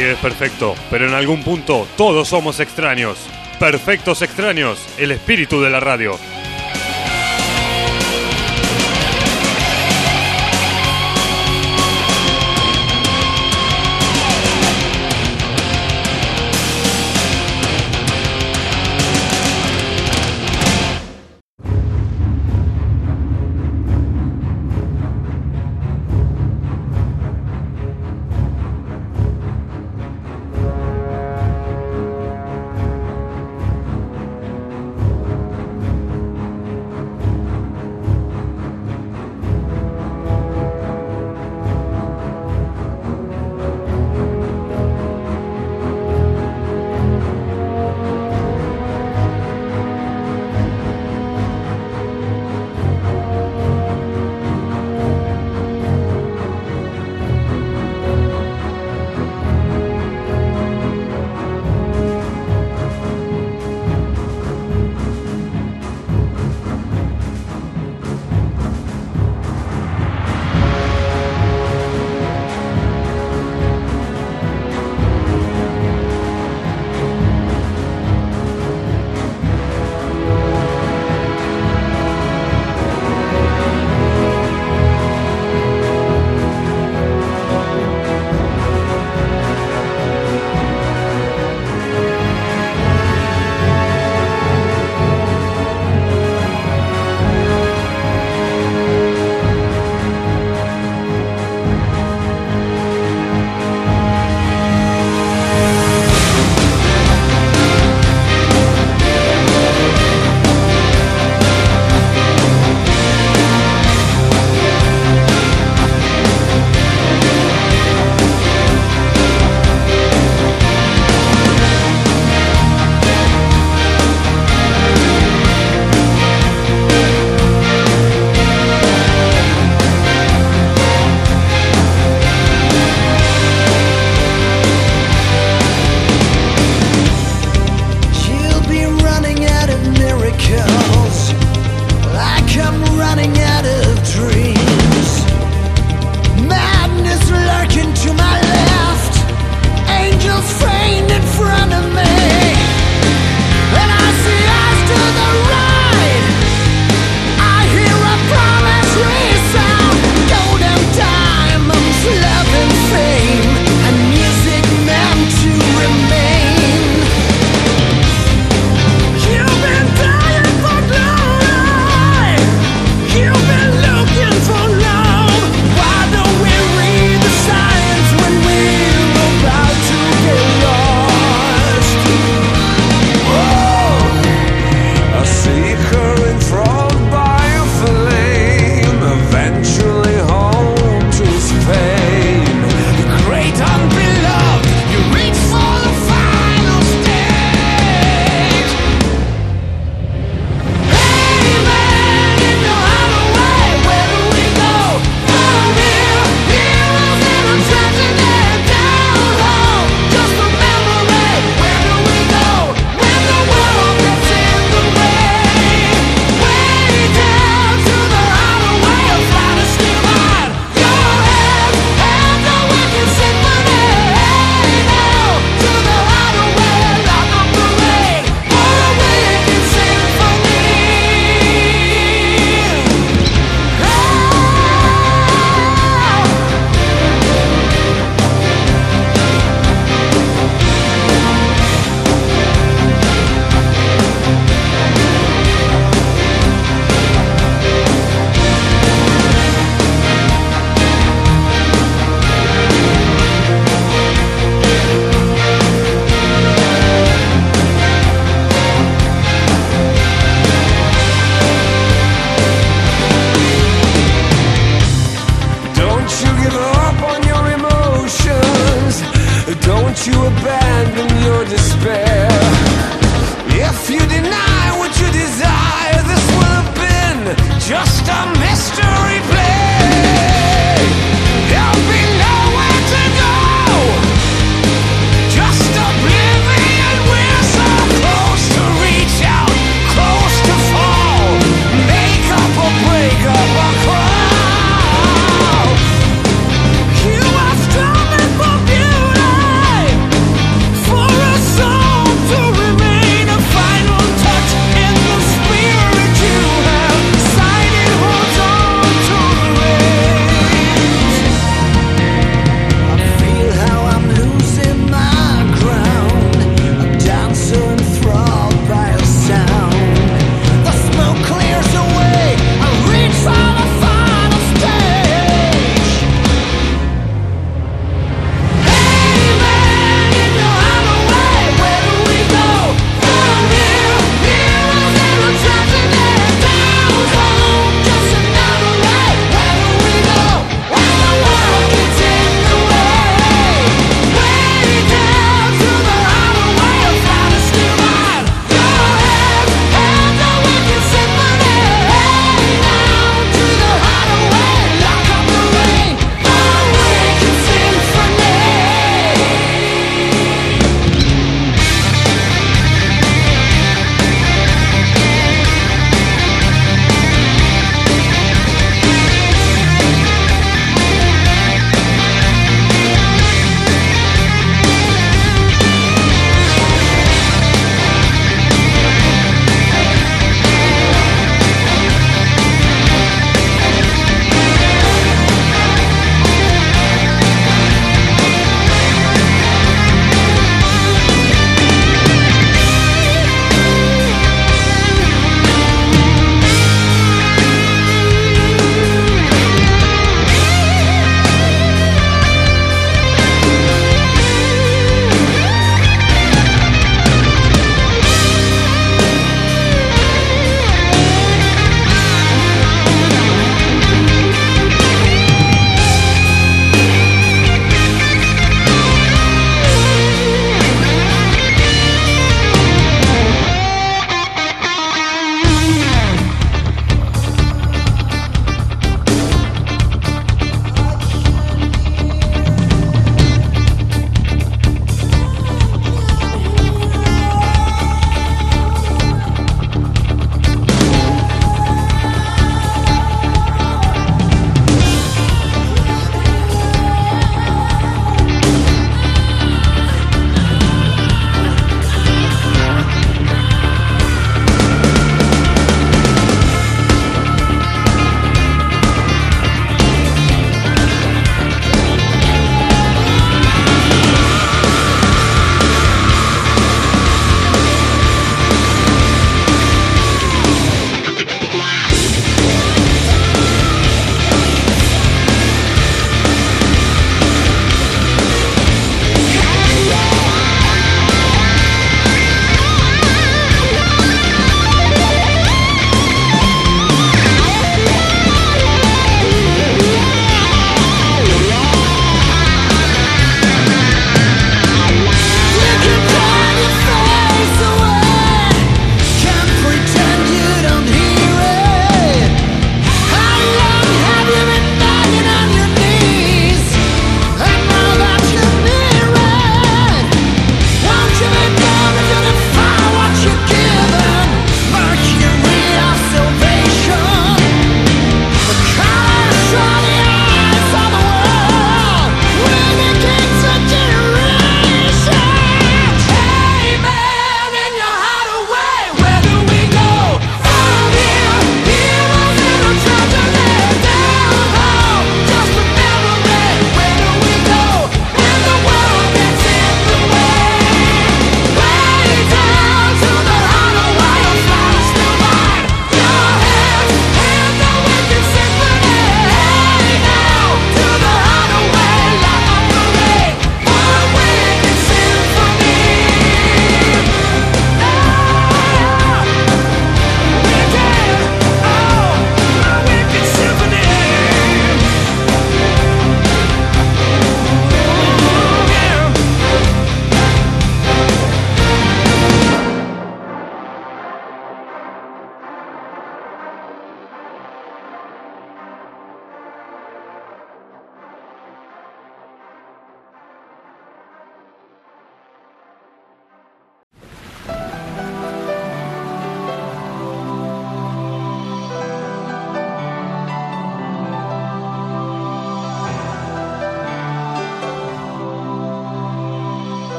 es perfecto, pero en algún punto todos somos extraños. Perfectos extraños, el espíritu de la radio.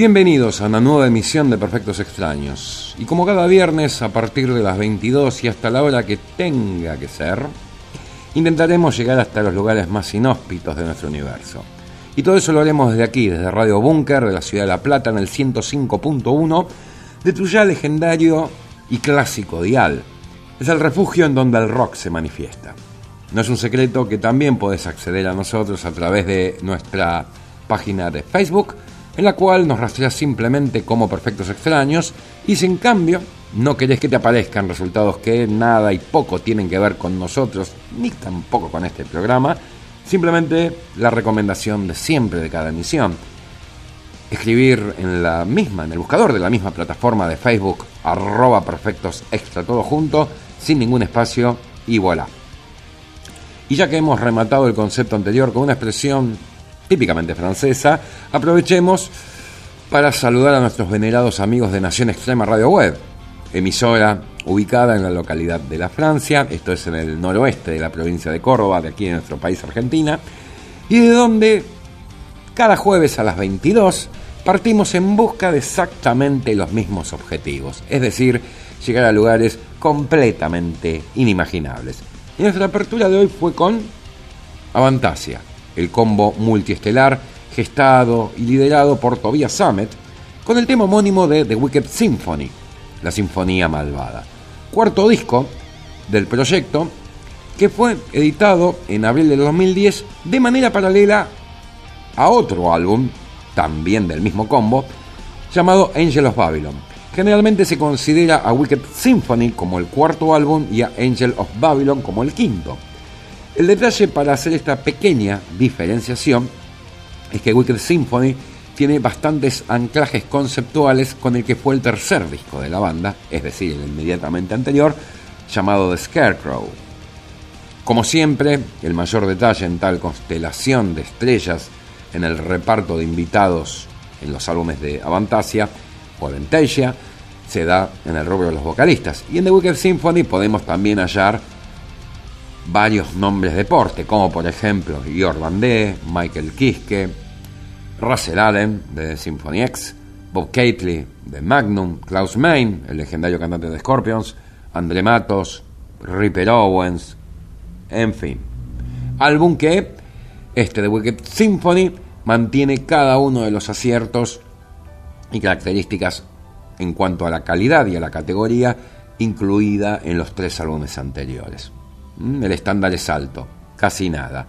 Bienvenidos a una nueva emisión de Perfectos Extraños. Y como cada viernes, a partir de las 22 y hasta la hora que tenga que ser, intentaremos llegar hasta los lugares más inhóspitos de nuestro universo. Y todo eso lo haremos desde aquí, desde Radio Búnker de la ciudad de La Plata, en el 105.1, de tu ya legendario y clásico dial. Es el refugio en donde el rock se manifiesta. No es un secreto que también puedes acceder a nosotros a través de nuestra página de Facebook, en la cual nos rastreas simplemente como perfectos extraños, y si en cambio no querés que te aparezcan resultados que nada y poco tienen que ver con nosotros, ni tampoco con este programa, simplemente la recomendación de siempre de cada emisión. Escribir en la misma, en el buscador de la misma plataforma de Facebook, arroba perfectos extra todo junto, sin ningún espacio, y voilà. Y ya que hemos rematado el concepto anterior con una expresión típicamente francesa, aprovechemos para saludar a nuestros venerados amigos de Nación Extrema Radio Web, emisora ubicada en la localidad de La Francia, esto es en el noroeste de la provincia de Córdoba, de aquí en nuestro país Argentina, y de donde cada jueves a las 22 partimos en busca de exactamente los mismos objetivos, es decir, llegar a lugares completamente inimaginables. Y nuestra apertura de hoy fue con Avantasia, el combo multiestelar gestado y liderado por Tobias Sammet, con el tema homónimo de The Wicked Symphony, la Sinfonía Malvada. Cuarto disco del proyecto que fue editado en abril del 2010 de manera paralela a otro álbum, también del mismo combo, llamado Angel of Babylon. Generalmente se considera a Wicked Symphony como el cuarto álbum y a Angel of Babylon como el quinto. El detalle para hacer esta pequeña diferenciación es que Wicked Symphony tiene bastantes anclajes conceptuales con el que fue el tercer disco de la banda, es decir, el inmediatamente anterior, llamado The Scarecrow. Como siempre, el mayor detalle en tal constelación de estrellas en el reparto de invitados en los álbumes de Avantasia o se da en el rubro de los vocalistas. Y en The Wicked Symphony podemos también hallar varios nombres de porte, como por ejemplo Georg Bandé, Michael Kiske, Russell Allen de Symphony X, Bob Catley de Magnum, Klaus Main, el legendario cantante de Scorpions, André Matos, Ripper Owens, en fin. Álbum que este de Wicked Symphony mantiene cada uno de los aciertos y características en cuanto a la calidad y a la categoría incluida en los tres álbumes anteriores. Mm, El estándar es alto, casi nada.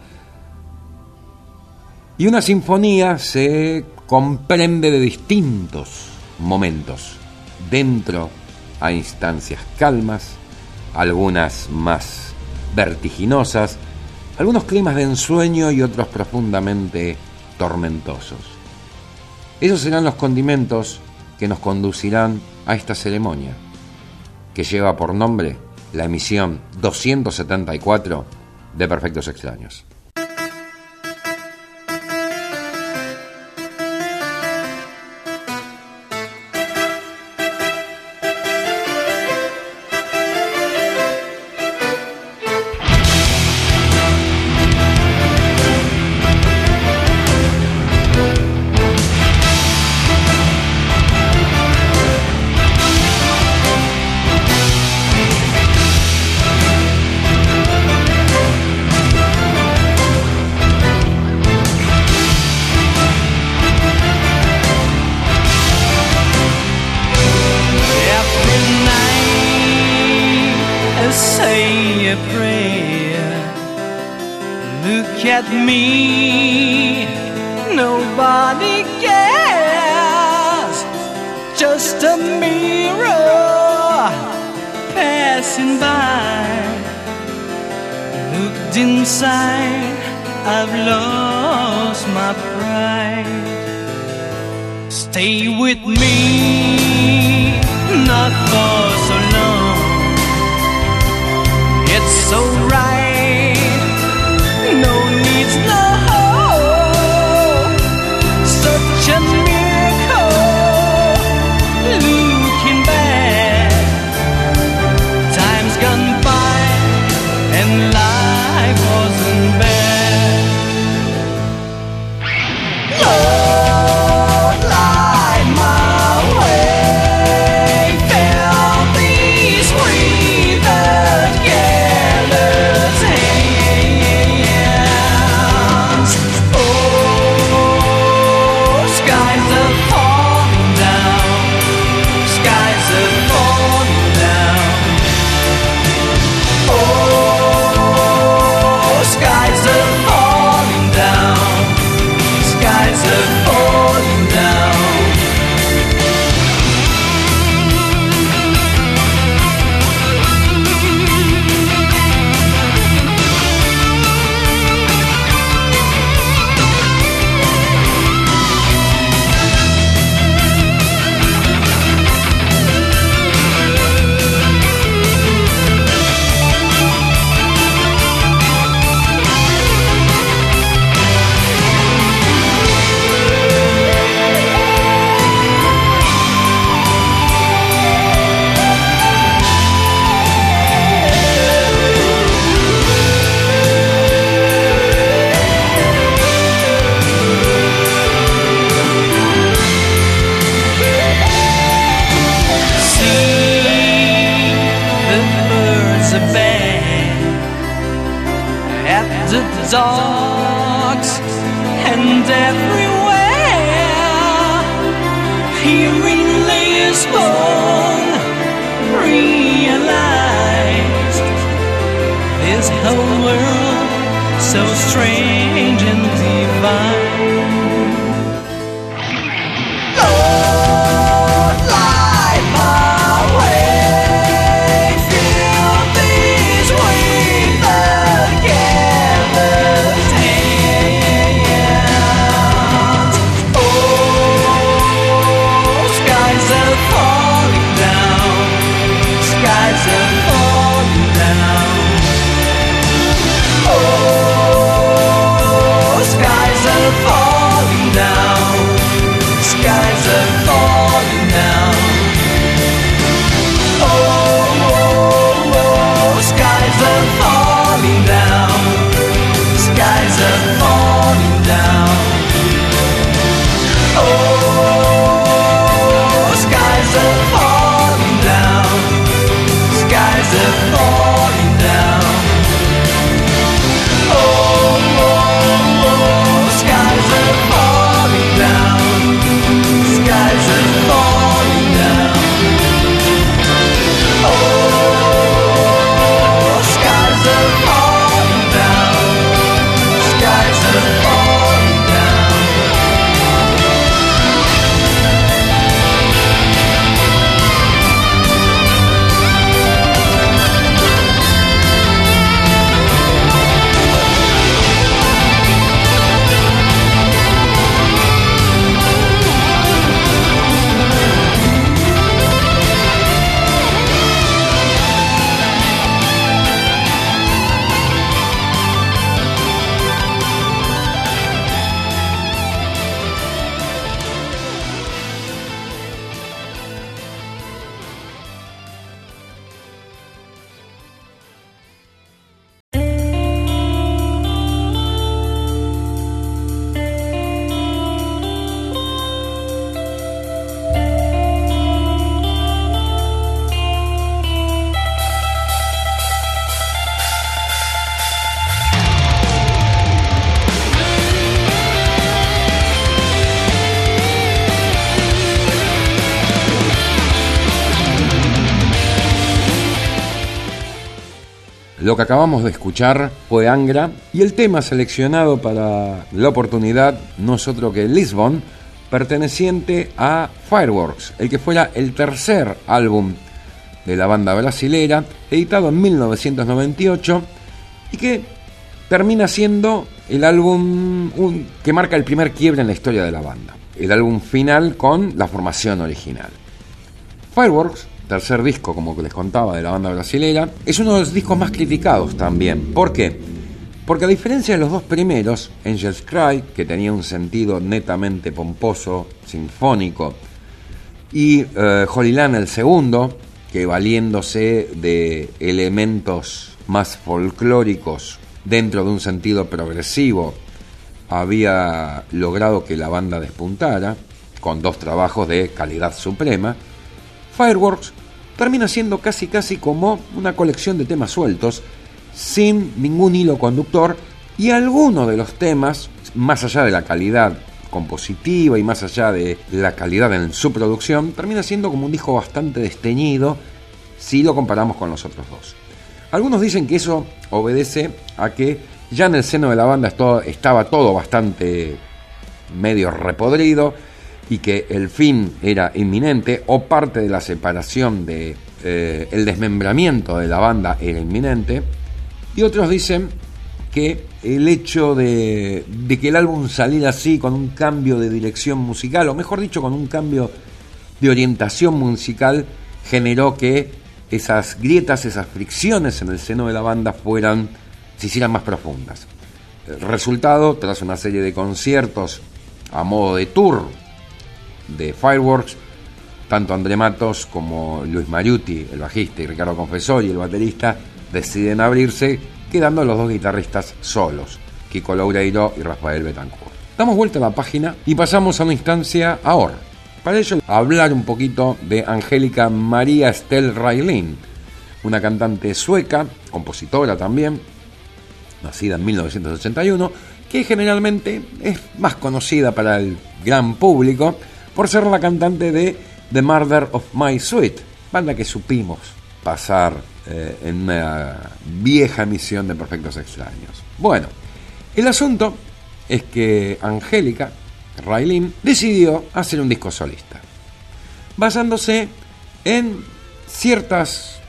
Y una sinfonía se comprende de distintos momentos. Dentro hay instancias calmas, algunas más vertiginosas, algunos climas de ensueño y otros profundamente tormentosos. Esos serán los condimentos que nos conducirán a esta ceremonia, que lleva por nombre la emisión 274 de Perfectos Extraños. Que acabamos de escuchar fue Angra y el tema seleccionado para la oportunidad no es otro que Lisbon, perteneciente a Fireworks, el que fuera el tercer álbum de la banda brasilera, editado en 1998 y que termina siendo el álbum que marca el primer quiebre en la historia de la banda, el álbum final con la formación original. Fireworks, tercer disco, como les contaba, de la banda brasilera, es uno de los discos más criticados también. ¿Por qué? Porque a diferencia de los dos primeros, Angels Cry, que tenía un sentido netamente pomposo, sinfónico, y eh, Holy Land, el segundo, que valiéndose de elementos más folclóricos dentro de un sentido progresivo, había logrado que la banda despuntara, con dos trabajos de calidad suprema, Fireworks termina siendo casi casi como una colección de temas sueltos, sin ningún hilo conductor, y algunos de los temas, más allá de la calidad compositiva y más allá de la calidad en su producción, termina siendo como un disco bastante desteñido si lo comparamos con los otros dos. Algunos dicen que eso obedece a que ya en el seno de la banda estaba todo bastante medio repodrido y que el fin era inminente o parte de la separación de eh, el desmembramiento de la banda era inminente y otros dicen que el hecho de, de que el álbum saliera así con un cambio de dirección musical o mejor dicho con un cambio de orientación musical generó que esas grietas, esas fricciones en el seno de la banda fueran, se hicieran más profundas. El resultado, tras una serie de conciertos a modo de tour de Fireworks, tanto André Matos como Luis Mariuti, el bajista, y Ricardo Confesori, el baterista, deciden abrirse, quedando los dos guitarristas solos, Kiko Loureiro y Rafael Betancourt. Damos vuelta a la página y pasamos a una instancia ahora. Para ello, hablar un poquito de Angélica María Estel Railín, una cantante sueca, compositora también, nacida en 1981, que generalmente es más conocida para el gran público por ser la cantante de The Murder of My Sweet, banda que supimos pasar eh, en una vieja emisión de Perfectos Extraños. Bueno, el asunto es que Angélica Raylin decidió hacer un disco solista, basándose en ciertas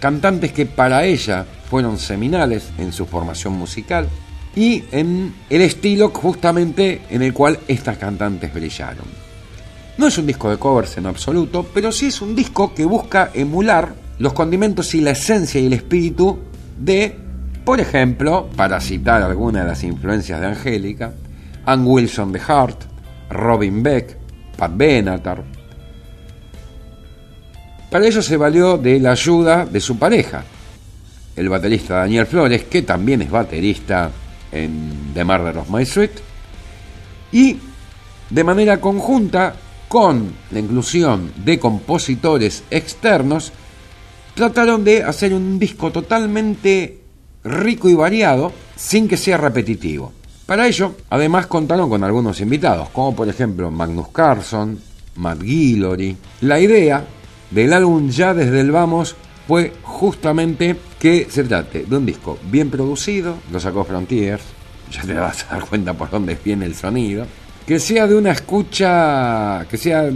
cantantes que para ella fueron seminales en su formación musical y en el estilo justamente en el cual estas cantantes brillaron. No es un disco de covers en absoluto, pero sí es un disco que busca emular los condimentos y la esencia y el espíritu de, por ejemplo, para citar algunas de las influencias de Angélica, Ann Wilson de Heart, Robin Beck, Pat Benatar, para ello se valió de la ayuda de su pareja, el baterista Daniel Flores, que también es baterista en The Murder of My Sweet, y de manera conjunta con la inclusión de compositores externos, trataron de hacer un disco totalmente rico y variado sin que sea repetitivo. Para ello, además contaron con algunos invitados, como por ejemplo Magnus Carlson, Matt Guillory. La idea del álbum ya desde el vamos fue justamente que se trate de un disco bien producido, lo sacó Frontiers, ya te vas a dar cuenta por dónde viene el sonido, que sea de una escucha, que sea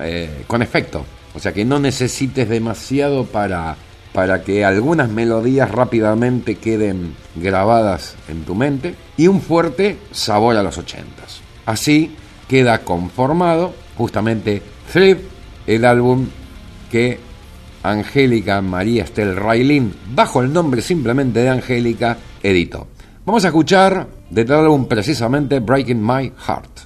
eh, con efecto, o sea que no necesites demasiado para, para que algunas melodías rápidamente queden grabadas en tu mente y un fuerte sabor a los ochentas. Así queda conformado justamente Flip, el álbum que Angélica María Estel Railin, bajo el nombre simplemente de Angélica, editó. Vamos a escuchar de tal álbum precisamente Breaking My Heart.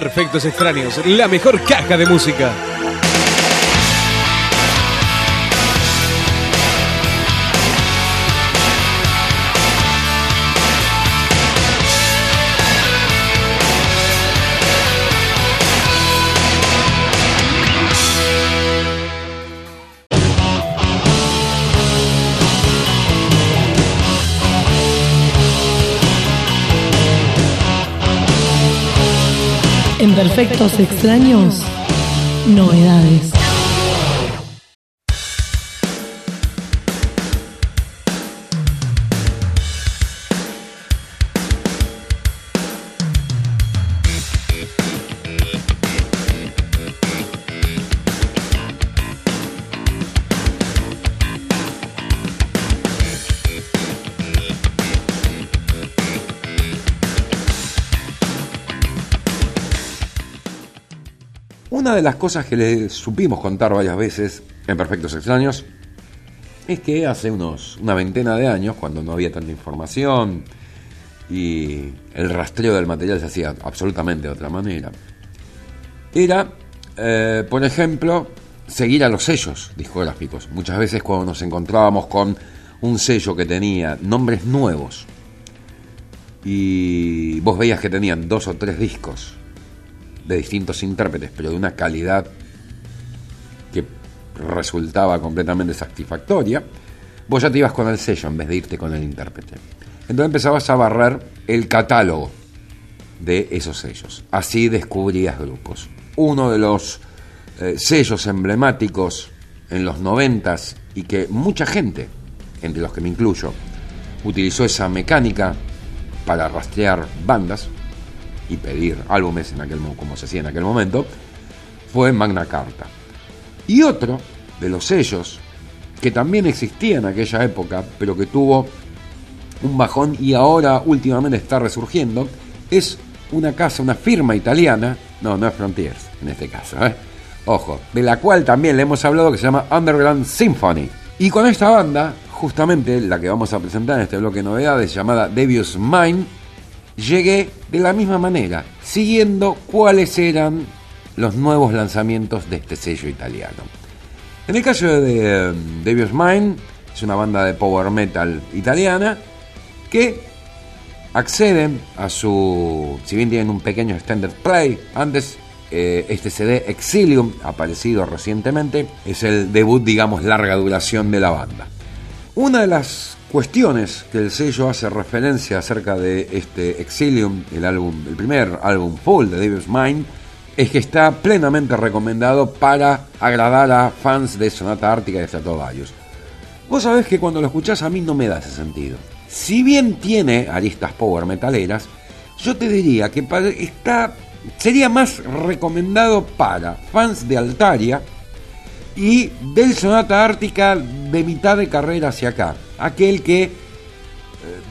Perfectos extraños, la mejor caja de música. En Perfectos Extraños, novedades. De las cosas que le supimos contar varias veces en Perfectos Extraños es que hace unos una veintena de años, cuando no había tanta información y el rastreo del material se hacía absolutamente de otra manera, era, eh, por ejemplo, seguir a los sellos discográficos. Muchas veces cuando nos encontrábamos con un sello que tenía nombres nuevos y vos veías que tenían dos o tres discos de distintos intérpretes, pero de una calidad que resultaba completamente satisfactoria, vos ya te ibas con el sello en vez de irte con el intérprete. Entonces empezabas a barrer el catálogo de esos sellos. Así descubrías grupos. Uno de los eh, sellos emblemáticos en los noventas y que mucha gente, entre los que me incluyo, utilizó esa mecánica para rastrear bandas y pedir álbumes en aquel mo- como se hacía en aquel momento, fue Magna Carta. Y otro de los sellos que también existía en aquella época, pero que tuvo un bajón y ahora últimamente está resurgiendo, es una casa, una firma italiana, no, no es Frontiers en este caso, ¿eh? ojo, de la cual también le hemos hablado que se llama Underground Symphony. Y con esta banda, justamente la que vamos a presentar en este bloque de novedades llamada Devious Mind, llegué de la misma manera, siguiendo cuáles eran los nuevos lanzamientos de este sello italiano. En el caso de eh, Devious Mind, es una banda de power metal italiana que acceden a su, si bien tienen un pequeño extended play, antes eh, este CD Exilium, aparecido recientemente, es el debut, digamos, larga duración de la banda. Una de las cuestiones que el sello hace referencia acerca de este Exilium, el álbum, el primer álbum full de Devil's Mind, es que está plenamente recomendado para agradar a fans de Sonata Ártica y de Stratovarius. Vos sabés que cuando lo escuchás a mí no me da ese sentido. Si bien tiene aristas power metaleras, yo te diría que está, sería más recomendado para fans de Altaria y del Sonata Ártica de mitad de carrera hacia acá. Aquel que eh,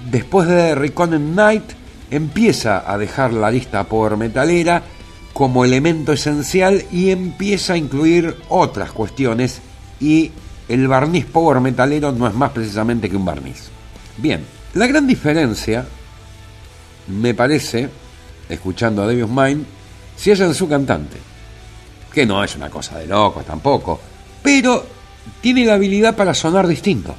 después de Reconen Night empieza a dejar la lista power metalera como elemento esencial y empieza a incluir otras cuestiones y el barniz power metalero no es más precisamente que un barniz. Bien, la gran diferencia me parece, escuchando a Devious Mind, si es en su cantante, que no es una cosa de locos tampoco, pero tiene la habilidad para sonar distinto.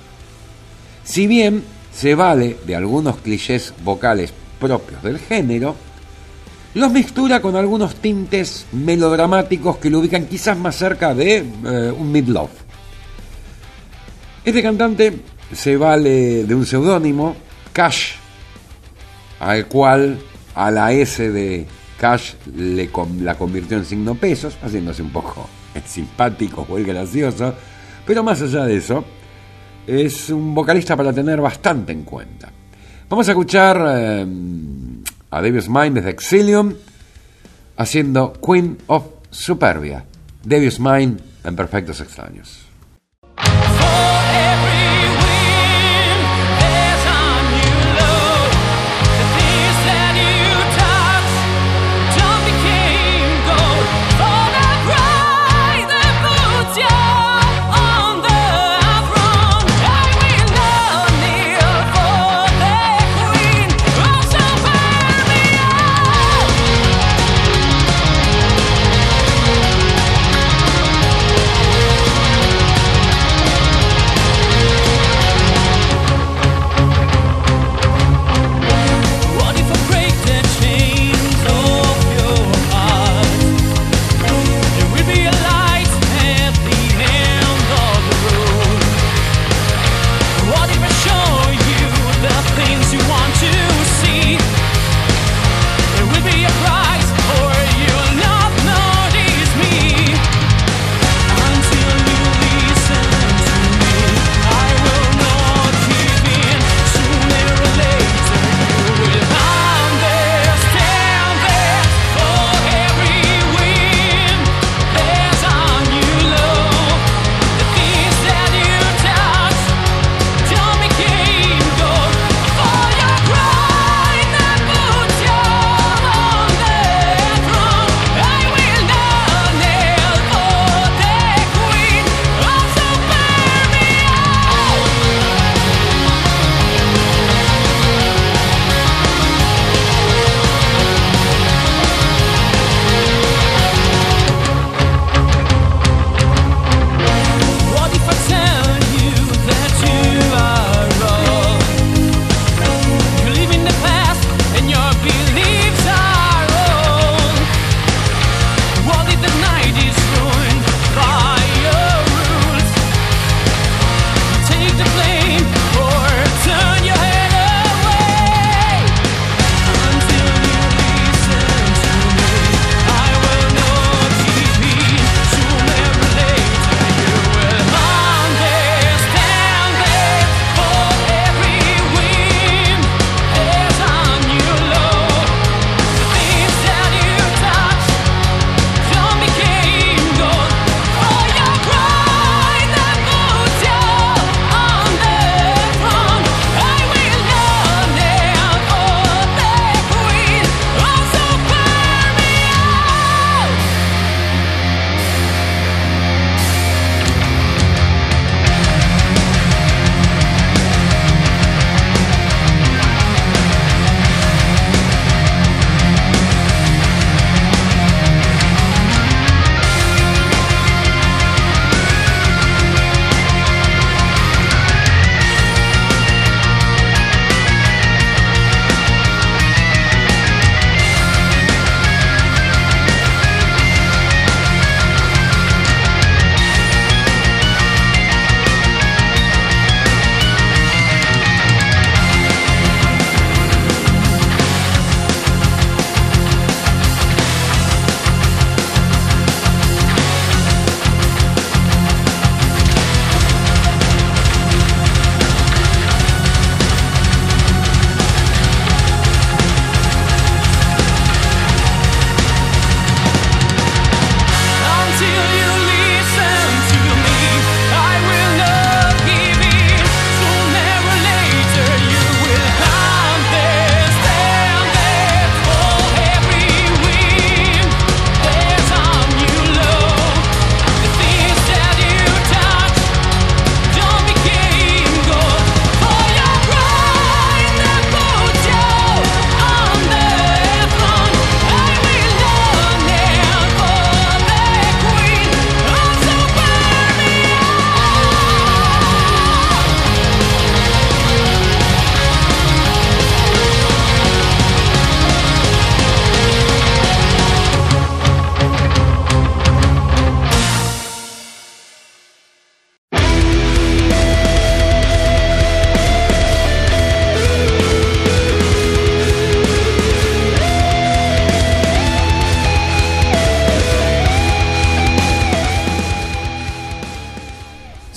Si bien se vale de algunos clichés vocales propios del género, los mixtura con algunos tintes melodramáticos que lo ubican quizás más cerca de eh, un midlove. Este cantante se vale de un seudónimo, Cash, al cual a la S de Cash le la convirtió en signo pesos, haciéndose un poco simpático o el gracioso, pero más allá de eso, es un vocalista para tener bastante en cuenta. Vamos a escuchar eh, a Devious Mind desde Exilium haciendo Queen of Superbia. Devious Mind en Perfectos Extraños.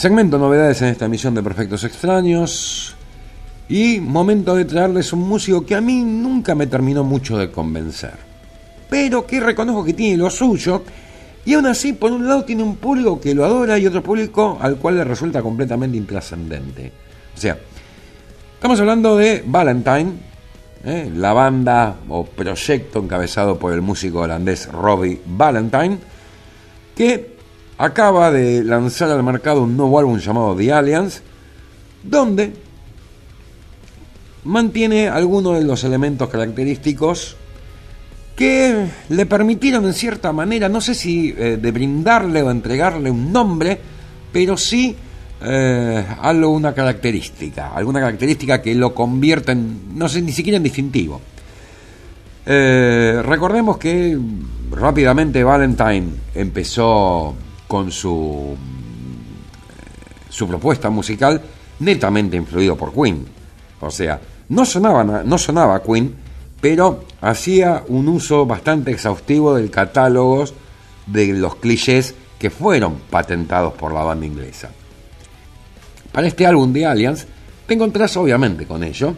Segmento novedades en esta emisión de Perfectos Extraños. Y momento de traerles un músico que a mí nunca me terminó mucho de convencer. Pero que reconozco que tiene lo suyo. Y aún así, por un lado, tiene un público que lo adora y otro público al cual le resulta completamente intrascendente. O sea, estamos hablando de Valentine, ¿eh? la banda o proyecto encabezado por el músico holandés Robbie Valentine, que acaba de lanzar al mercado un nuevo álbum llamado The Alliance, donde mantiene algunos de los elementos característicos que le permitieron en cierta manera, no sé si eh, de brindarle o entregarle un nombre, pero sí eh, algo, una característica, alguna característica que lo convierta en, no sé, ni siquiera en distintivo. Eh, recordemos que rápidamente Valentine empezó con su, su propuesta musical netamente influido por Queen. O sea, no sonaba, na- no sonaba Queen, pero hacía un uso bastante exhaustivo del catálogo de los clichés que fueron patentados por la banda inglesa. Para este álbum de Alliance te encontrás obviamente con ello,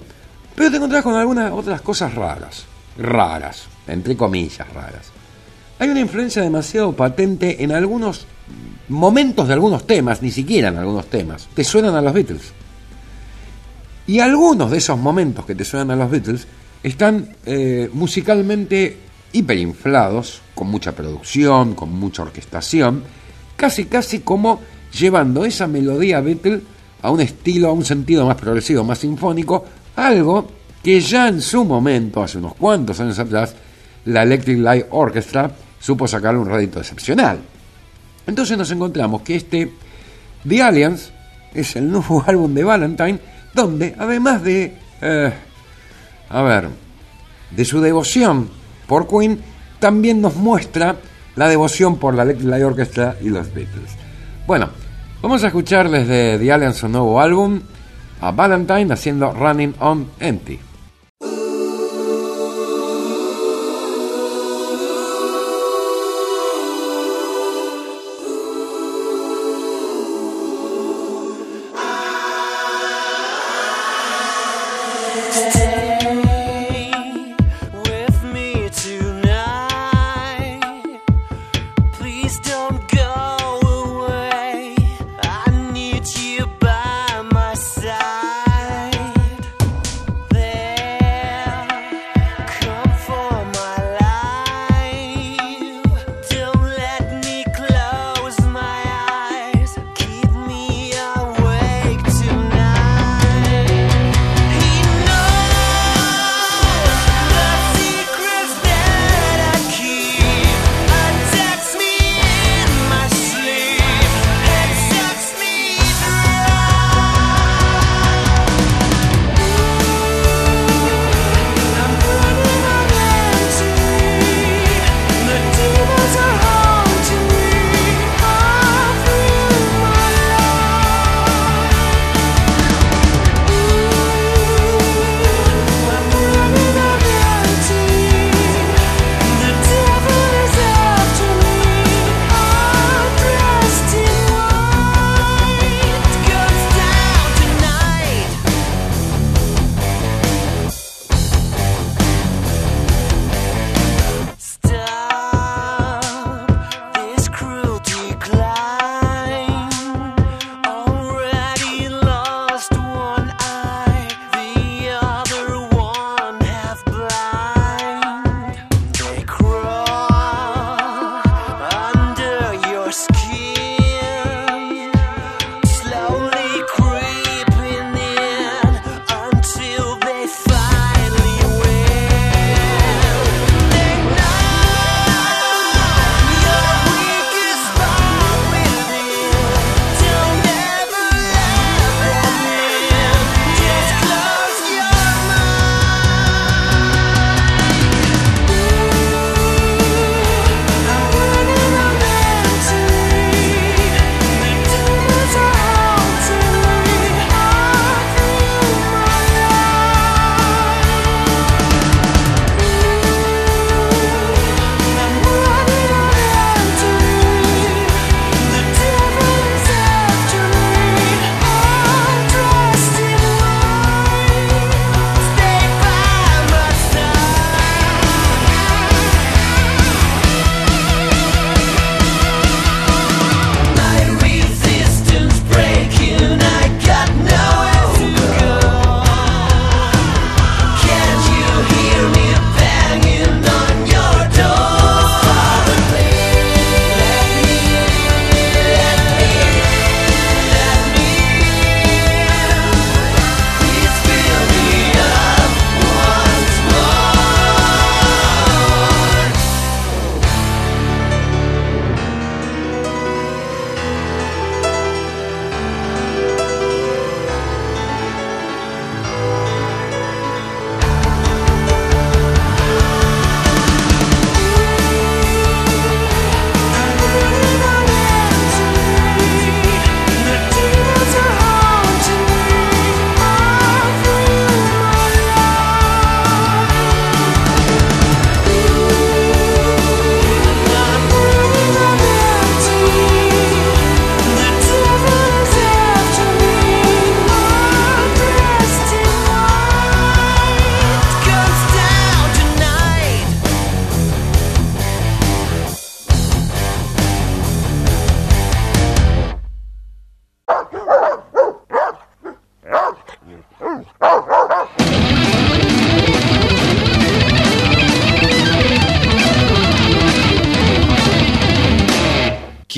pero te encontrás con algunas otras cosas raras, raras, entre comillas raras. Hay una influencia demasiado patente en algunos momentos de algunos temas, ni siquiera en algunos temas, te suenan a los Beatles. Y algunos de esos momentos que te suenan a los Beatles están eh, musicalmente hiperinflados, con mucha producción, con mucha orquestación, casi casi como llevando esa melodía Beatle a un estilo, a un sentido más progresivo, más sinfónico, algo que ya en su momento, hace unos cuantos años atrás, la Electric Light Orchestra supo sacarle un rédito excepcional. Entonces nos encontramos que este The Alliance es el nuevo álbum de Valentine, donde además de, eh, a ver, de su devoción por Queen, también nos muestra la devoción por la Electric Light Orchestra y los Beatles. Bueno, vamos a escucharles de The Alliance su nuevo álbum, a Valentine haciendo Running on Empty.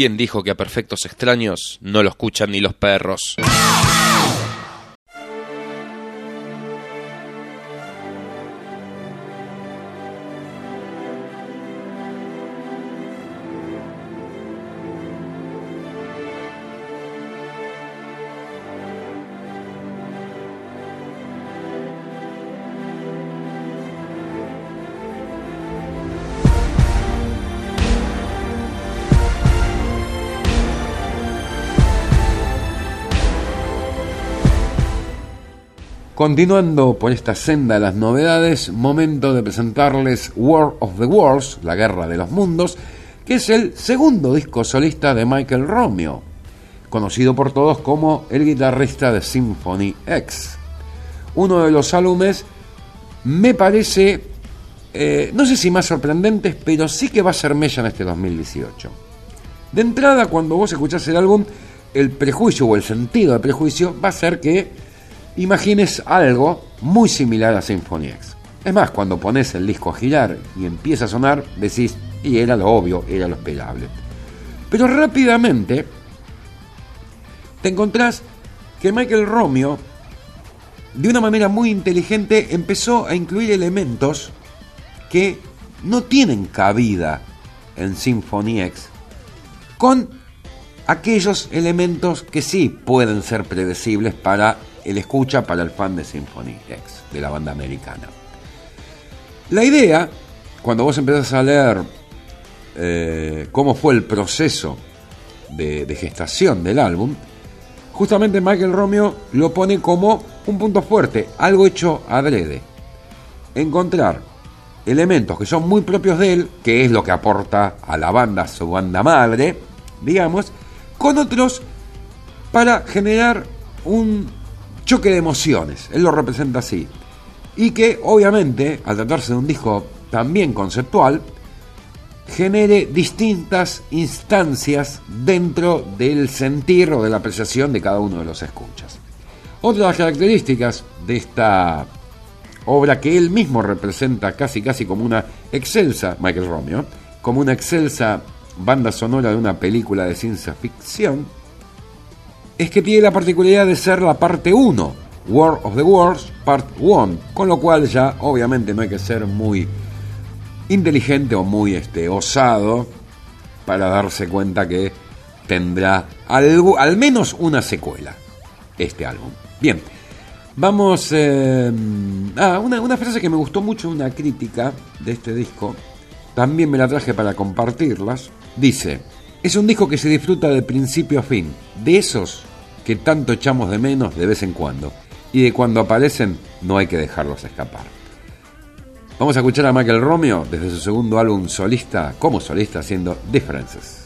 ¿Quién dijo que a perfectos extraños no lo escuchan ni los perros? Continuando por esta senda de las novedades, momento de presentarles War of the Worlds, la guerra de los mundos, que es el segundo disco solista de Michael Romeo, conocido por todos como el guitarrista de Symphony X. Uno de los álbumes me parece, eh, no sé si más sorprendentes, pero sí que va a ser mella en este 2018. De entrada, cuando vos escuchás el álbum, el prejuicio o el sentido del prejuicio va a ser que imagines algo muy similar a Symphony X. Es más, cuando pones el disco a girar y empieza a sonar, decís, y era lo obvio, era lo esperable. Pero rápidamente te encontrás que Michael Romeo, de una manera muy inteligente, empezó a incluir elementos que no tienen cabida en Symphony X, con aquellos elementos que sí pueden ser predecibles para el escucha, para el fan de Symphony X, de la banda americana. La idea, cuando vos empezás a leer eh, cómo fue el proceso de, de gestación del álbum, justamente Michael Romeo lo pone como un punto fuerte, algo hecho adrede. Encontrar elementos que son muy propios de él, que es lo que aporta a la banda, su banda madre, digamos, con otros para generar un choque de emociones. Él lo representa así. Y que obviamente, al tratarse de un disco también conceptual, genere distintas instancias dentro del sentir o de la apreciación de cada uno de los escuchas. Otra de las características de esta obra que él mismo representa casi casi como una excelsa, Michael Romeo, como una excelsa banda sonora de una película de ciencia ficción, es que tiene la particularidad de ser la parte 1, War of the Worlds Part 1, con lo cual ya obviamente no hay que ser muy inteligente o muy este, osado para darse cuenta que tendrá algo, al menos una secuela este álbum. Bien, vamos a una, una frase que me gustó mucho, una crítica de este disco, también me la traje para compartirlas. Dice, es un disco que se disfruta de principio a fin, de esos que tanto echamos de menos de vez en cuando, y de cuando aparecen no hay que dejarlos escapar. Vamos a escuchar a Michael Romeo desde su segundo álbum solista, como solista, haciendo Differences.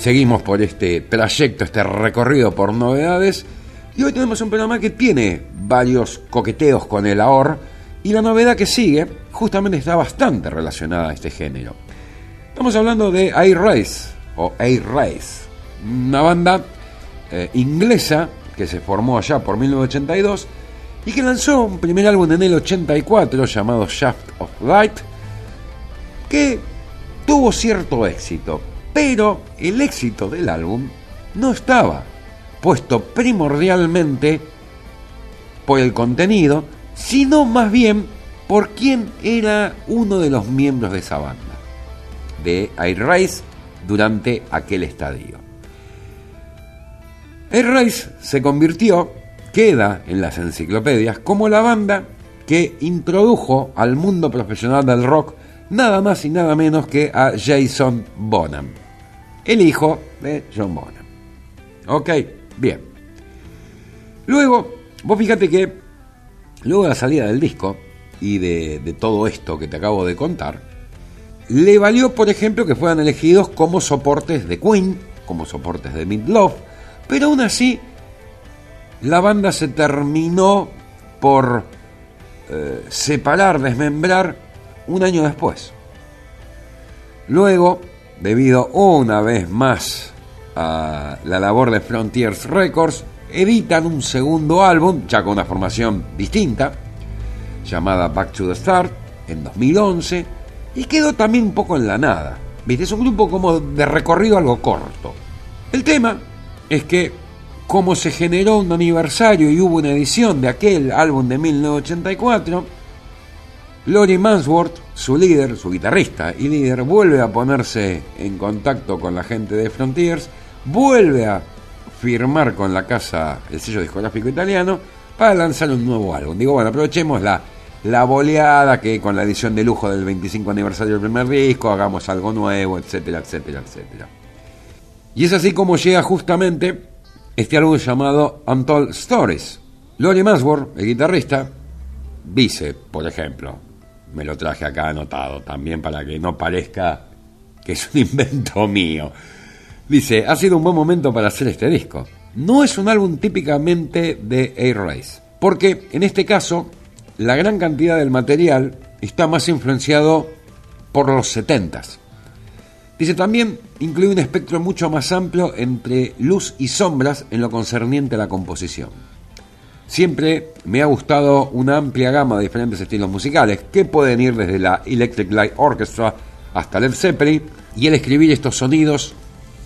Seguimos por este trayecto, este recorrido por novedades. Y hoy tenemos un programa que tiene varios coqueteos con el AOR. Y la novedad que sigue justamente está bastante relacionada a este género. Estamos hablando de Air Race o Air Race, una banda eh, inglesa que se formó allá por 1982 y que lanzó un primer álbum en el 84 llamado Shaft of Light, que tuvo cierto éxito, pero el éxito del álbum no estaba puesto primordialmente por el contenido, sino más bien por quién era uno de los miembros de esa banda, de Air Race, durante aquel estadio. Air Race se convirtió, queda en las enciclopedias, como la banda que introdujo al mundo profesional del rock nada más y nada menos que a Jason Bonham, el hijo de John Bonham. Ok, bien. Luego, vos fíjate que luego de la salida del disco y de, todo esto que te acabo de contar, le valió, por ejemplo, que fueran elegidos como soportes de Queen, como soportes de Midlove, pero aún así la banda se terminó por eh, separar, desmembrar un año después. Luego, debido una vez más a la labor de Frontiers Records, editan un segundo álbum, ya con una formación distinta, llamada Back to the Start, en 2011, y quedó también un poco en la nada. ¿Viste? Es un grupo como de recorrido algo corto. El tema es que, como se generó un aniversario y hubo una edición de aquel álbum de 1984, Lori Mansworth, su líder, su guitarrista y líder, vuelve a ponerse en contacto con la gente de Frontiers, vuelve a firmar con la casa, el sello discográfico italiano, para lanzar un nuevo álbum. Digo, bueno, aprovechemos la, la boleada que con la edición de lujo del 25 aniversario del primer disco, hagamos algo nuevo, etcétera, etcétera, etcétera. Y es así como llega justamente este álbum llamado Untold Stories. Lori Mansworth, el guitarrista, dice, por ejemplo, me lo traje acá anotado también para que no parezca que es un invento mío. Dice, ha sido un buen momento para hacer este disco. No es un álbum típicamente de Air Race, porque en este caso la gran cantidad del material está más influenciado por los 70s. Dice también, incluye un espectro mucho más amplio entre luz y sombras en lo concerniente a la composición. Siempre me ha gustado una amplia gama de diferentes estilos musicales, que pueden ir desde la Electric Light Orchestra hasta Led Zeppelin, y al escribir estos sonidos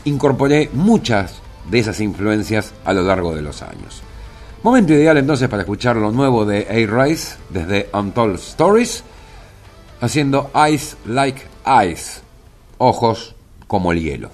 incorporé muchas de esas influencias a lo largo de los años. Momento ideal entonces para escuchar lo nuevo de Air Rice desde Untold Stories, haciendo Eyes Like Ice, ojos como el hielo.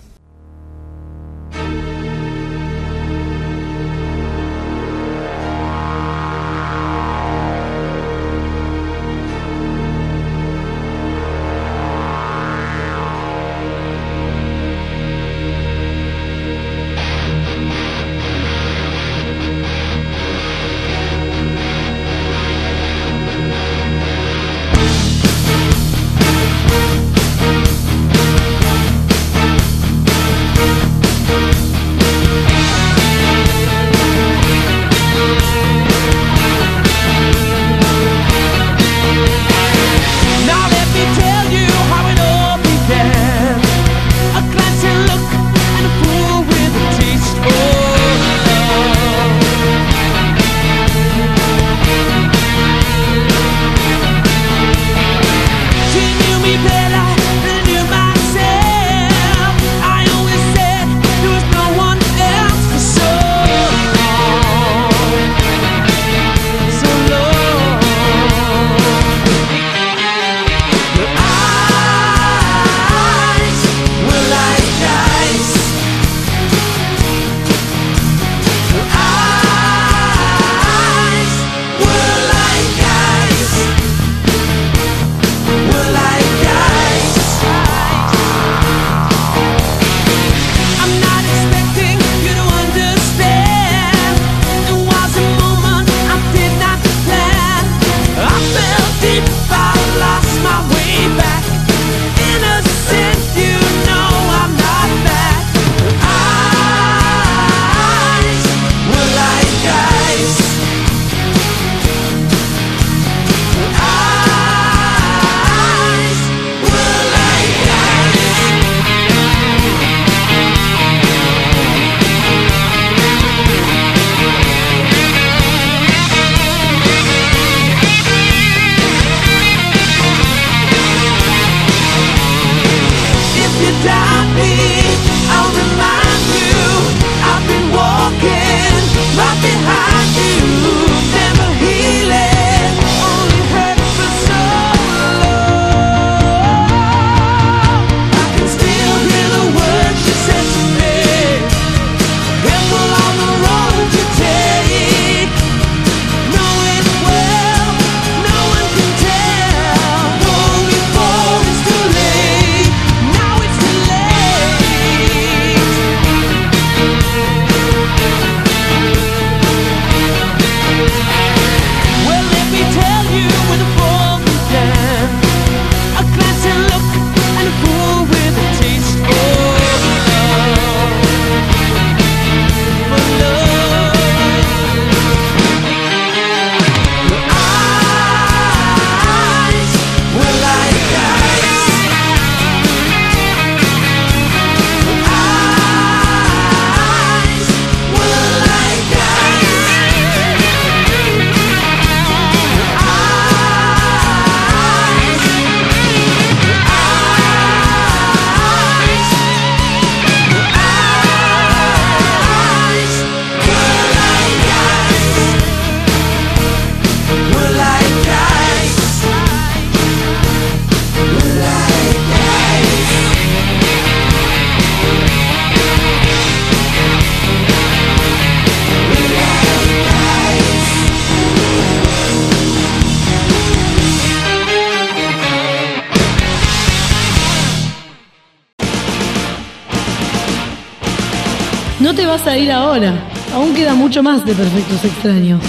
No te vas a ir ahora. Aún queda mucho más de Perfectos Extraños.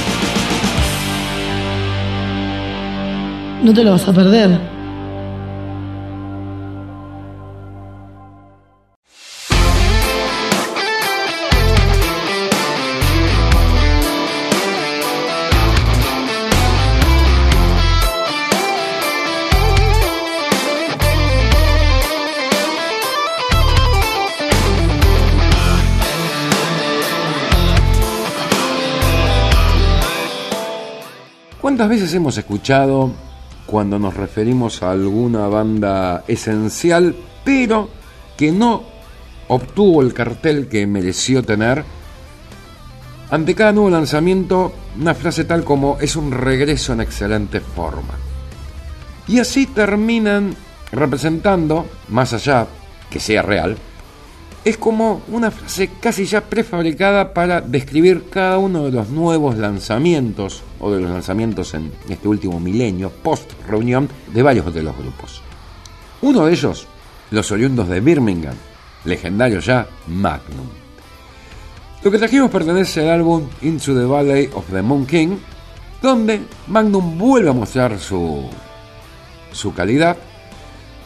No te lo vas a perder. Veces hemos escuchado cuando nos referimos a alguna banda esencial, pero que no obtuvo el cartel que mereció tener? Ante cada nuevo lanzamiento, una frase tal como es un regreso en excelente forma. Y así terminan representando, más allá que sea real, es como una frase casi ya prefabricada para describir cada uno de los nuevos lanzamientos o de los lanzamientos en este último milenio, post reunión de varios de los grupos. Uno de ellos, los oriundos de Birmingham, legendario ya Magnum. Lo que trajimos pertenece al álbum Into the Valley of the Moon King, donde Magnum vuelve a mostrar su, su calidad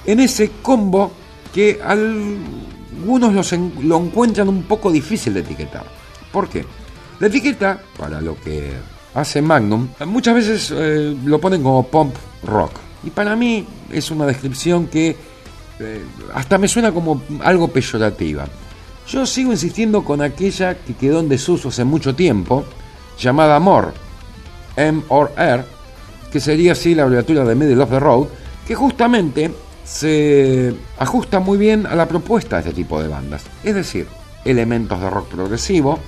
en ese combo que algunos los lo encuentran un poco difícil de etiquetar. ¿Por qué? La etiqueta, para lo que hace Magnum, muchas veces eh, lo ponen como pop rock. Y para mí es una descripción que eh, hasta me suena como algo peyorativa. Yo sigo insistiendo con aquella que quedó en desuso hace mucho tiempo, llamada More, M or R, que sería así la abreviatura de Middle of the Road, que justamente se ajusta muy bien a la propuesta de este tipo de bandas. Es decir, elementos de rock progresivo,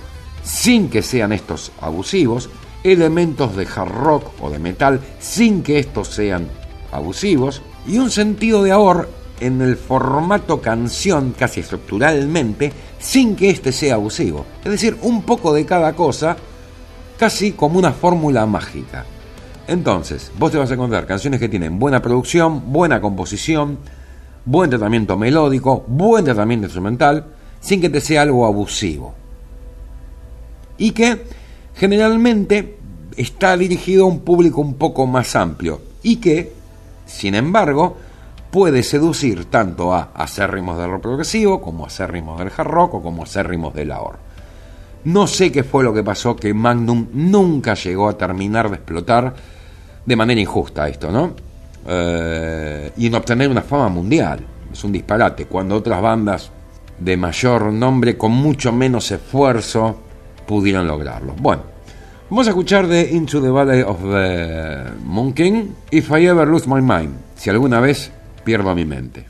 sin que sean estos abusivos, elementos de hard rock o de metal, sin que estos sean abusivos, y un sentido de ahorro en el formato canción, casi estructuralmente, sin que éste sea abusivo. Es decir, un poco de cada cosa, casi como una fórmula mágica. Entonces, vos te vas a encontrar canciones que tienen buena producción, buena composición, buen tratamiento melódico, buen tratamiento instrumental, sin que te sea algo abusivo. Y que generalmente está dirigido a un público un poco más amplio y que, sin embargo, puede seducir tanto a acérrimos del rock progresivo como acérrimos del hard rock o como acérrimos del ahorro. No sé qué fue lo que pasó que Magnum nunca llegó a terminar de explotar de manera injusta esto, ¿no? Eh, y en obtener una fama mundial. Es un disparate. Cuando otras bandas de mayor nombre, con mucho menos esfuerzo, pudieron lograrlo. Bueno, vamos a escuchar de Into the Valley of the Moon King, If I Ever Lose My Mind, si alguna vez pierdo mi mente.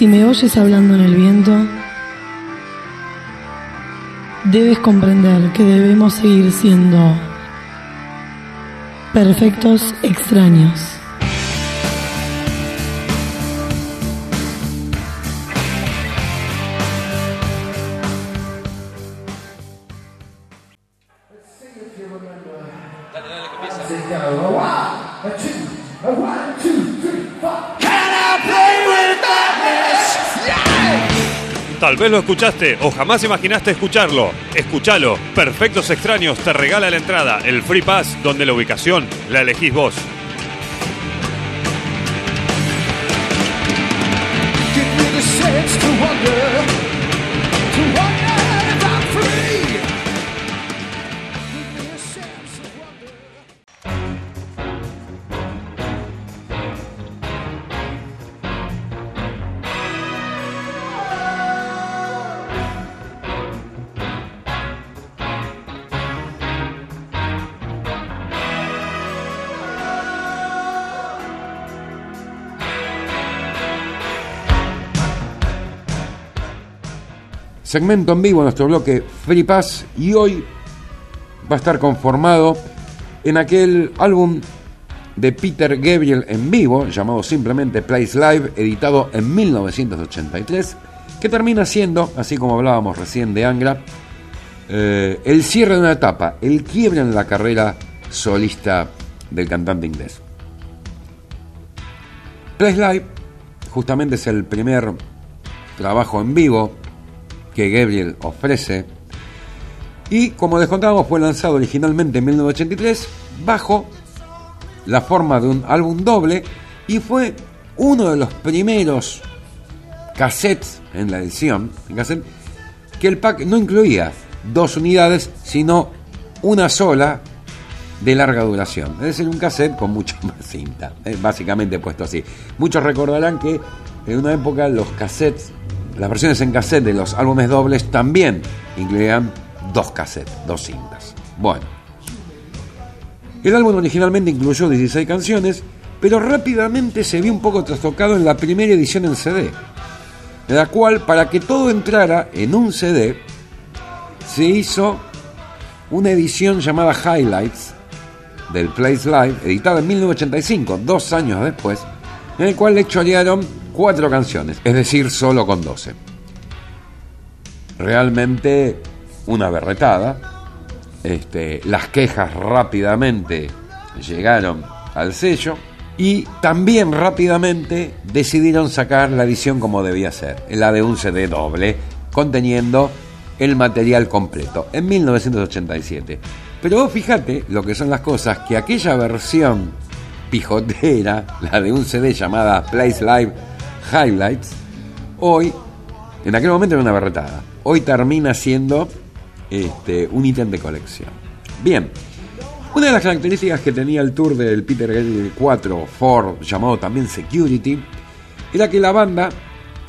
Si me oyes hablando en el viento, debes comprender que debemos seguir siendo perfectos extraños. Vez lo escuchaste o jamás imaginaste escucharlo. Escúchalo. Perfectos Extraños te regala la entrada, el Free Pass, donde la ubicación la elegís vos. Segmento en vivo, nuestro bloque Free Pass, y hoy va a estar conformado en aquel álbum de Peter Gabriel en vivo, llamado simplemente Place Live, editado en 1983, que termina siendo, así como hablábamos recién de Angra, eh, el cierre de una etapa, el quiebre en la carrera solista del cantante inglés. Place Live justamente es el primer trabajo en vivo que Gabriel ofrece y como les contábamos fue lanzado originalmente en 1983 bajo la forma de un álbum doble y fue uno de los primeros cassettes en la edición que el pack no incluía dos unidades sino una sola de larga duración, es decir, un cassette con mucha más cinta, eh, básicamente puesto así. Muchos recordarán que en una época los cassettes, las versiones en cassette de los álbumes dobles también incluían dos cassettes, dos cintas. Bueno, el álbum originalmente incluyó 16 canciones, pero rápidamente se vio un poco trastocado en la primera edición en CD, de la cual, para que todo entrara en un CD, se hizo una edición llamada Highlights del Place Live, editada en 1985, dos años después, en el cual le chorearon cuatro canciones, es decir, solo con 12. Realmente una berretada. Este, las quejas rápidamente llegaron al sello y también rápidamente decidieron sacar la edición como debía ser, la de un CD doble, conteniendo el material completo, en 1987. Pero vos fíjate lo que son las cosas, que aquella versión pijotera, la de un CD llamada Place Live Highlights, hoy, en aquel momento era una berretada, hoy termina siendo este, un ítem de colección. Bien, una de las características que tenía el tour del Peter Gabriel 4 Ford, llamado también Security, era que la banda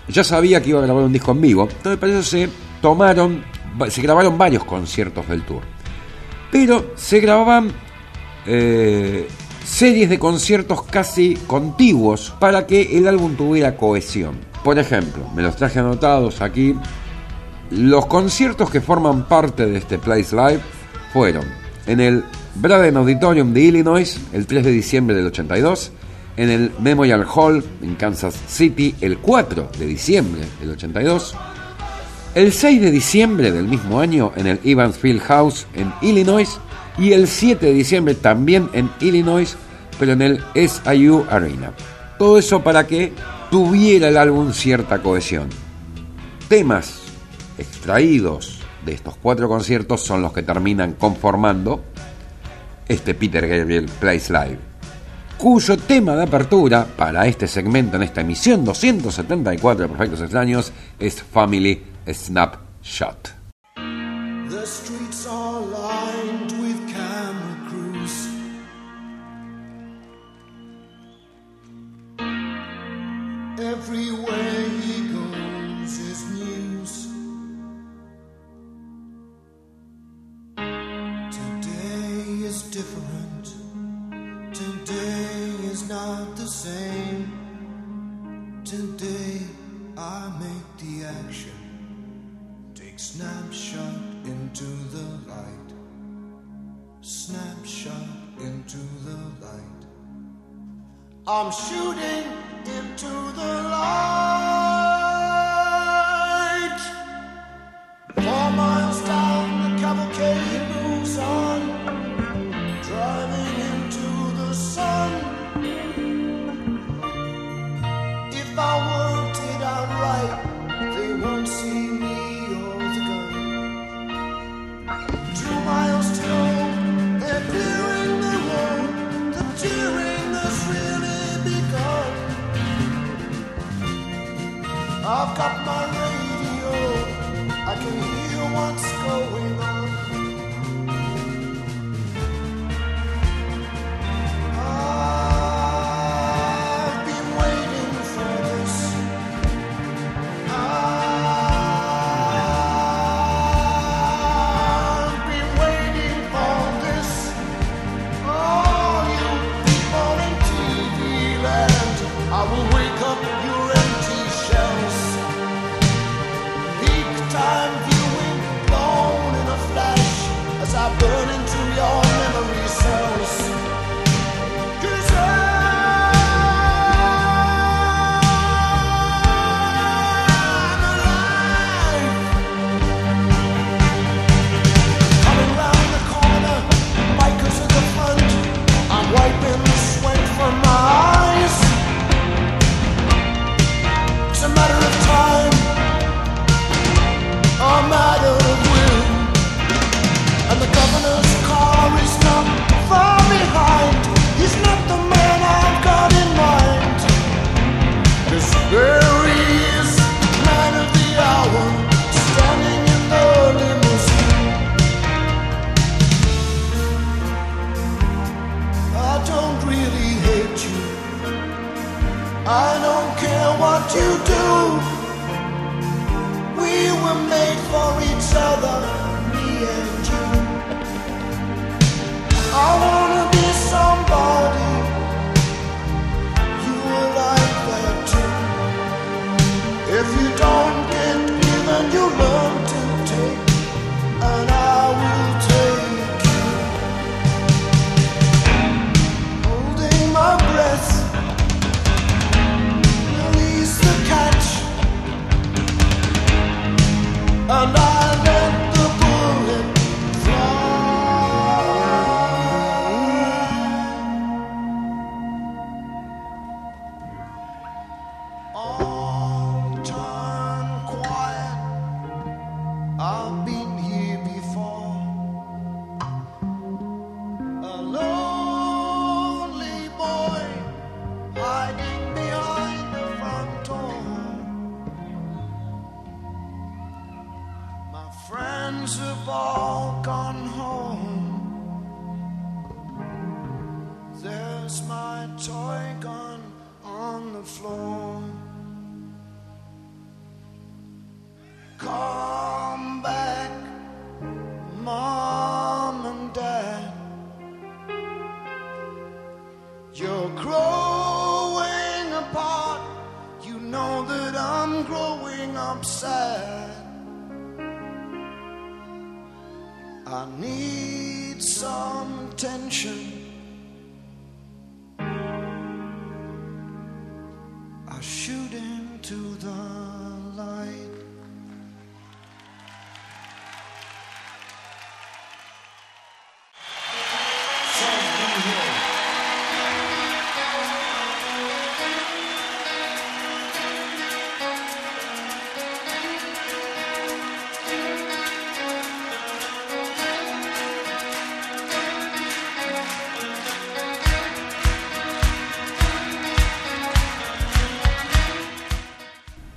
ya sabía que iba a grabar un disco en vivo, entonces para eso se tomaron, se grabaron varios conciertos del tour. Pero se grababan eh, series de conciertos casi contiguos para que el álbum tuviera cohesión. Por ejemplo, me los traje anotados aquí. Los conciertos que forman parte de este Place Live fueron en el Braden Auditorium de Illinois el 3 de diciembre del 82, en el Memorial Hall en Kansas City el 4 de diciembre del 82, el 6 de diciembre del mismo año en el Evans Field House en Illinois y el 7 de diciembre también en Illinois, pero en el SIU Arena. Todo eso para que tuviera el álbum cierta cohesión. Temas extraídos de estos cuatro conciertos son los que terminan conformando este Peter Gabriel Place Live, cuyo tema de apertura para este segmento en esta emisión 274 de Perfectos Extraños es Family Snapshot. I'm shooting.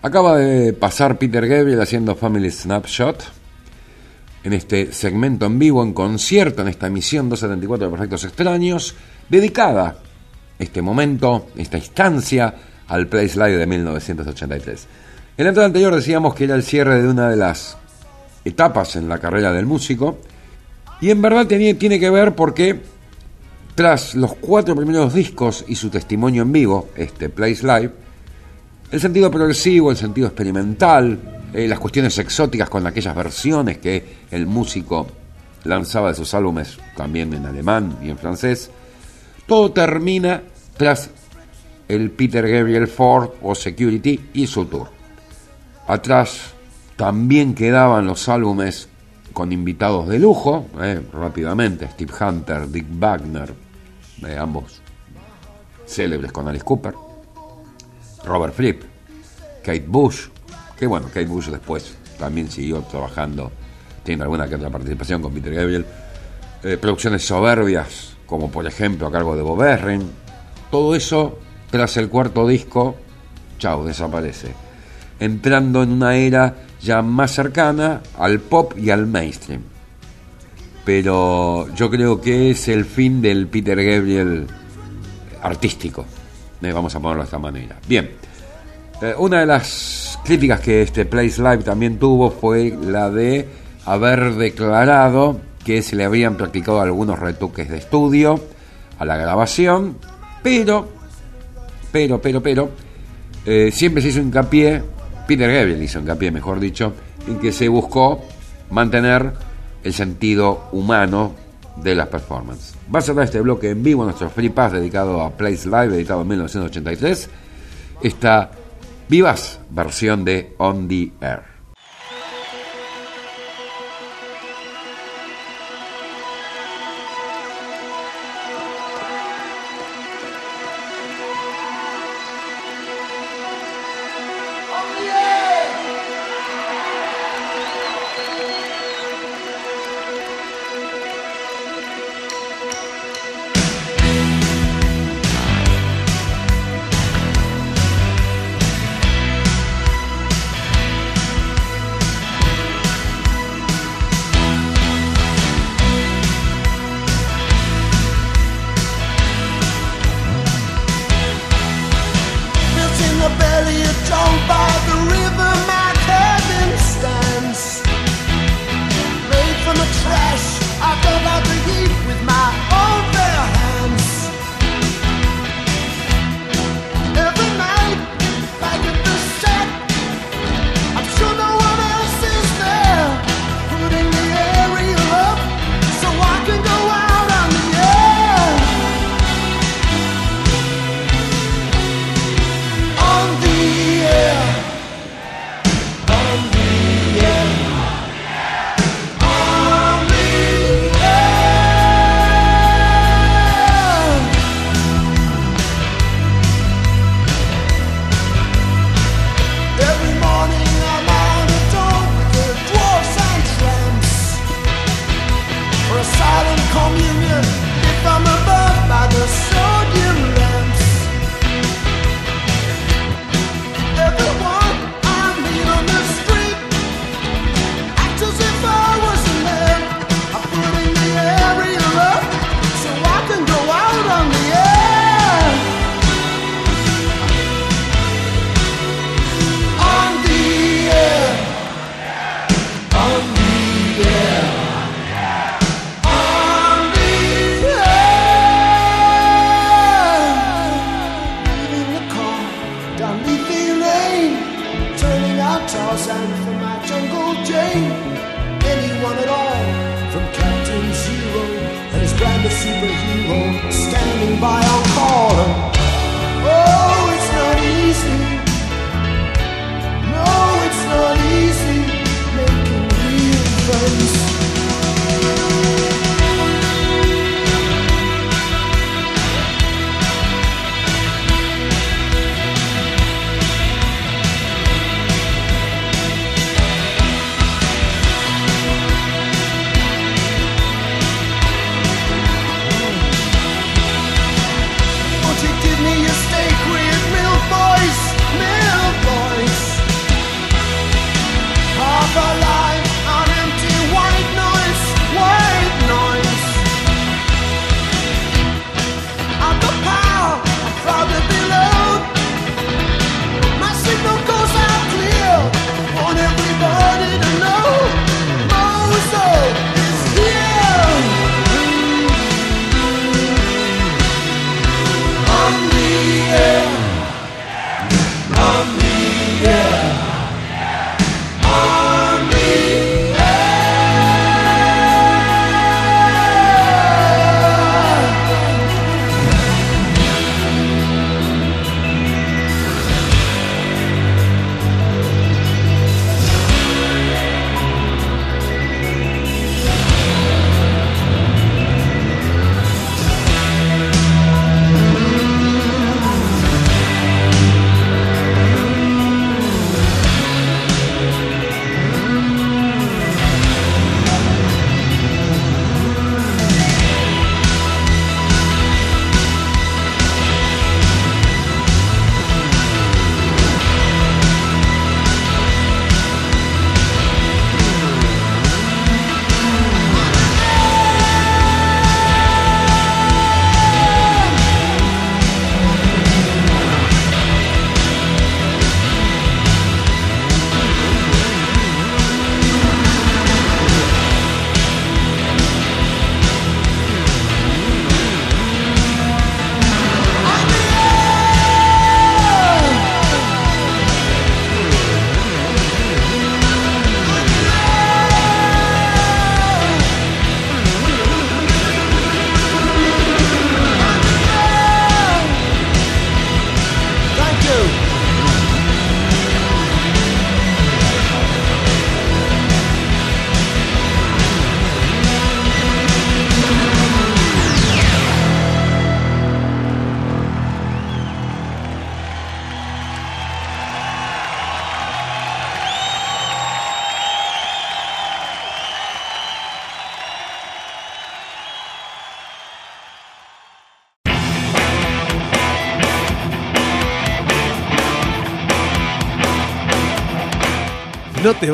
Acaba de pasar Peter Gabriel haciendo Family Snapshot en este segmento en vivo, en concierto, en esta emisión 274 de Perfectos Extraños, dedicada este momento, esta instancia, al Play Slide de 1983. En el entrada anterior decíamos que era el cierre de una de las etapas en la carrera del músico, y en verdad tiene, tiene que ver porque tras los cuatro primeros discos y su testimonio en vivo, este Place Live, el sentido progresivo, el sentido experimental, eh, las cuestiones exóticas con aquellas versiones que el músico lanzaba de sus álbumes, también en alemán y en francés, todo termina tras el Peter Gabriel Ford o Security y su tour. Atrás también quedaban los álbumes con invitados de lujo, eh, rápidamente, Steve Hunter, Dick Wagner, eh, ambos célebres con Alice Cooper, Robert Fripp, Kate Bush, que bueno, Kate Bush después también siguió trabajando, tiene alguna que otra participación con Peter Gabriel, eh, producciones soberbias, como por ejemplo a cargo de Bob Ezrin, todo eso tras el cuarto disco, chao, desaparece, entrando en una era ya más cercana al pop y al mainstream. Pero yo creo que es el fin del Peter Gabriel artístico, eh, vamos a ponerlo de esta manera. Bien, eh, una de las críticas que este Place Live también tuvo fue la de haber declarado que se le habían practicado algunos retoques de estudio a la grabación, pero, pero, pero, pero, eh, siempre se hizo hincapié, Peter Gabriel hizo hincapié, mejor dicho, en que se buscó mantener el sentido humano de las performances. Va a cerrar este bloque en vivo nuestro Free Pass dedicado a Place Live, editado en 1983, esta vivaz versión de On the Air.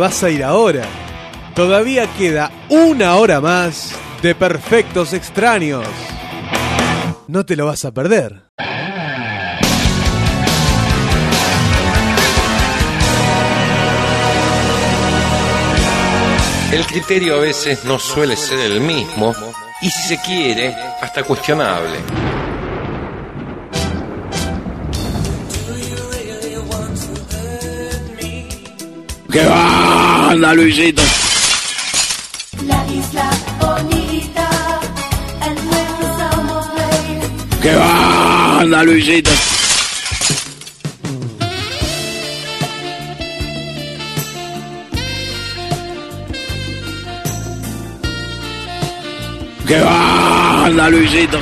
Vas a ir ahora. Todavía queda una hora más de Perfectos Extraños. No te lo vas a perder. El criterio a veces no suele ser el mismo y si se quiere, hasta cuestionable. ¡Qué banda, Luisito! La isla bonita, el. ¡Qué banda, Luisito! ¡Qué banda, Luisito!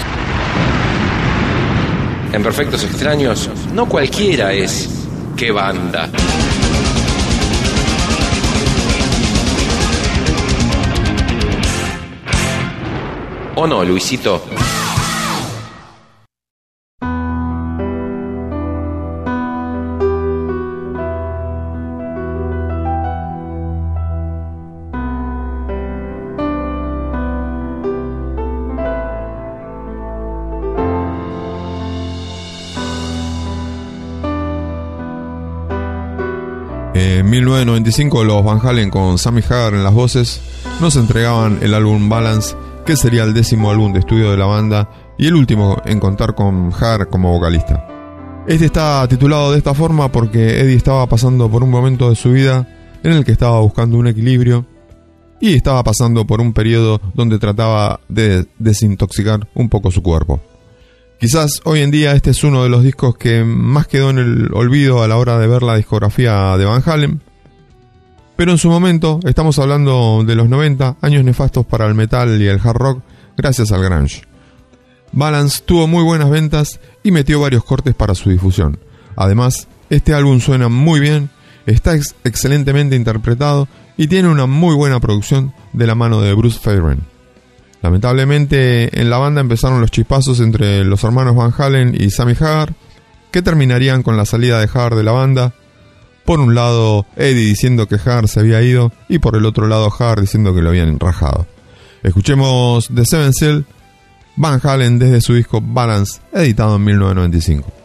En Perfectos Extraños, no cualquiera es qué banda. ¿O no, Luisito? En 1995 los Van Halen con Sammy Hagar en las voces nos entregaban el álbum Balance, que sería el décimo álbum de estudio de la banda y el último en contar con Hagar como vocalista. Este está titulado de esta forma porque Eddie estaba pasando por un momento de su vida en el que estaba buscando un equilibrio y estaba pasando por un periodo donde trataba de desintoxicar un poco su cuerpo. Quizás hoy en día este es uno de los discos que más quedó en el olvido a la hora de ver la discografía de Van Halen. Pero en su momento, estamos hablando de los 90, años nefastos para el metal y el hard rock, gracias al grunge. Balance tuvo muy buenas ventas y metió varios cortes para su difusión. Además, este álbum suena muy bien, está ex- excelentemente interpretado y tiene una muy buena producción de la mano de Bruce Fairbairn. Lamentablemente en la banda empezaron los chispazos entre los hermanos Van Halen y Sammy Hagar, que terminarían con la salida de Hagar de la banda. Por un lado Eddie diciendo que Hagar se había ido y por el otro lado Hagar diciendo que lo habían rajado. Escuchemos The Seven Seal, Van Halen desde su disco Balance, editado en 1995.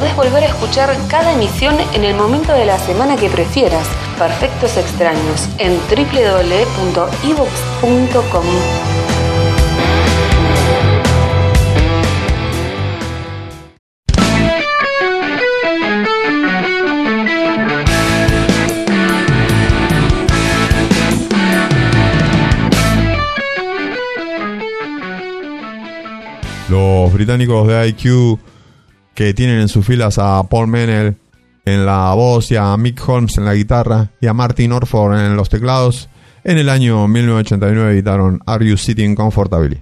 Podés volver a escuchar cada emisión en el momento de la semana que prefieras. Perfectos extraños en www.evox.com. Los británicos de IQ que tienen en sus filas a Paul Menel en la voz y a Mick Holmes en la guitarra y a Martin Orford en los teclados, en el año 1989 editaron Are You Sitting Comfortably?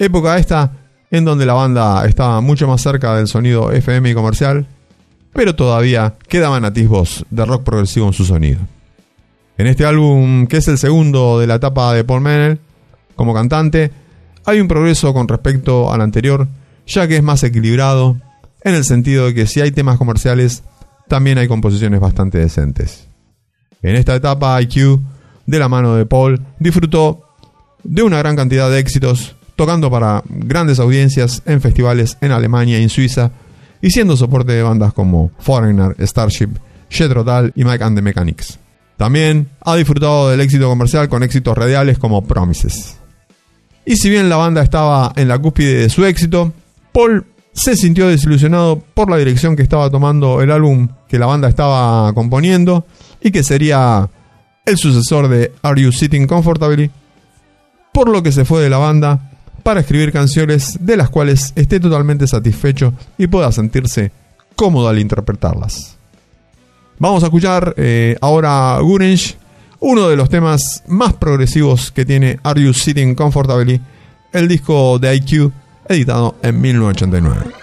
Época esta en donde la banda estaba mucho más cerca del sonido FM y comercial, pero todavía quedaban atisbos de rock progresivo en su sonido. En este álbum, que es el segundo de la etapa de Paul Menel como cantante, hay un progreso con respecto al anterior, ya que es más equilibrado, en el sentido de que si hay temas comerciales, también hay composiciones bastante decentes. En esta etapa, IQ, de la mano de Paul, disfrutó de una gran cantidad de éxitos, tocando para grandes audiencias en festivales en Alemania y en Suiza, y siendo soporte de bandas como Foreigner, Starship, Jethro Tull y Mike and the Mechanics. También ha disfrutado del éxito comercial con éxitos radiales como Promises. Y si bien la banda estaba en la cúspide de su éxito, Paul se sintió desilusionado por la dirección que estaba tomando el álbum que la banda estaba componiendo y que sería el sucesor de Are You Sitting Comfortably, por lo que se fue de la banda para escribir canciones de las cuales esté totalmente satisfecho y pueda sentirse cómodo al interpretarlas. Vamos a escuchar eh, ahora Gurench, uno de los temas más progresivos que tiene Are You Sitting Comfortably, el disco de IQ editado en 1989.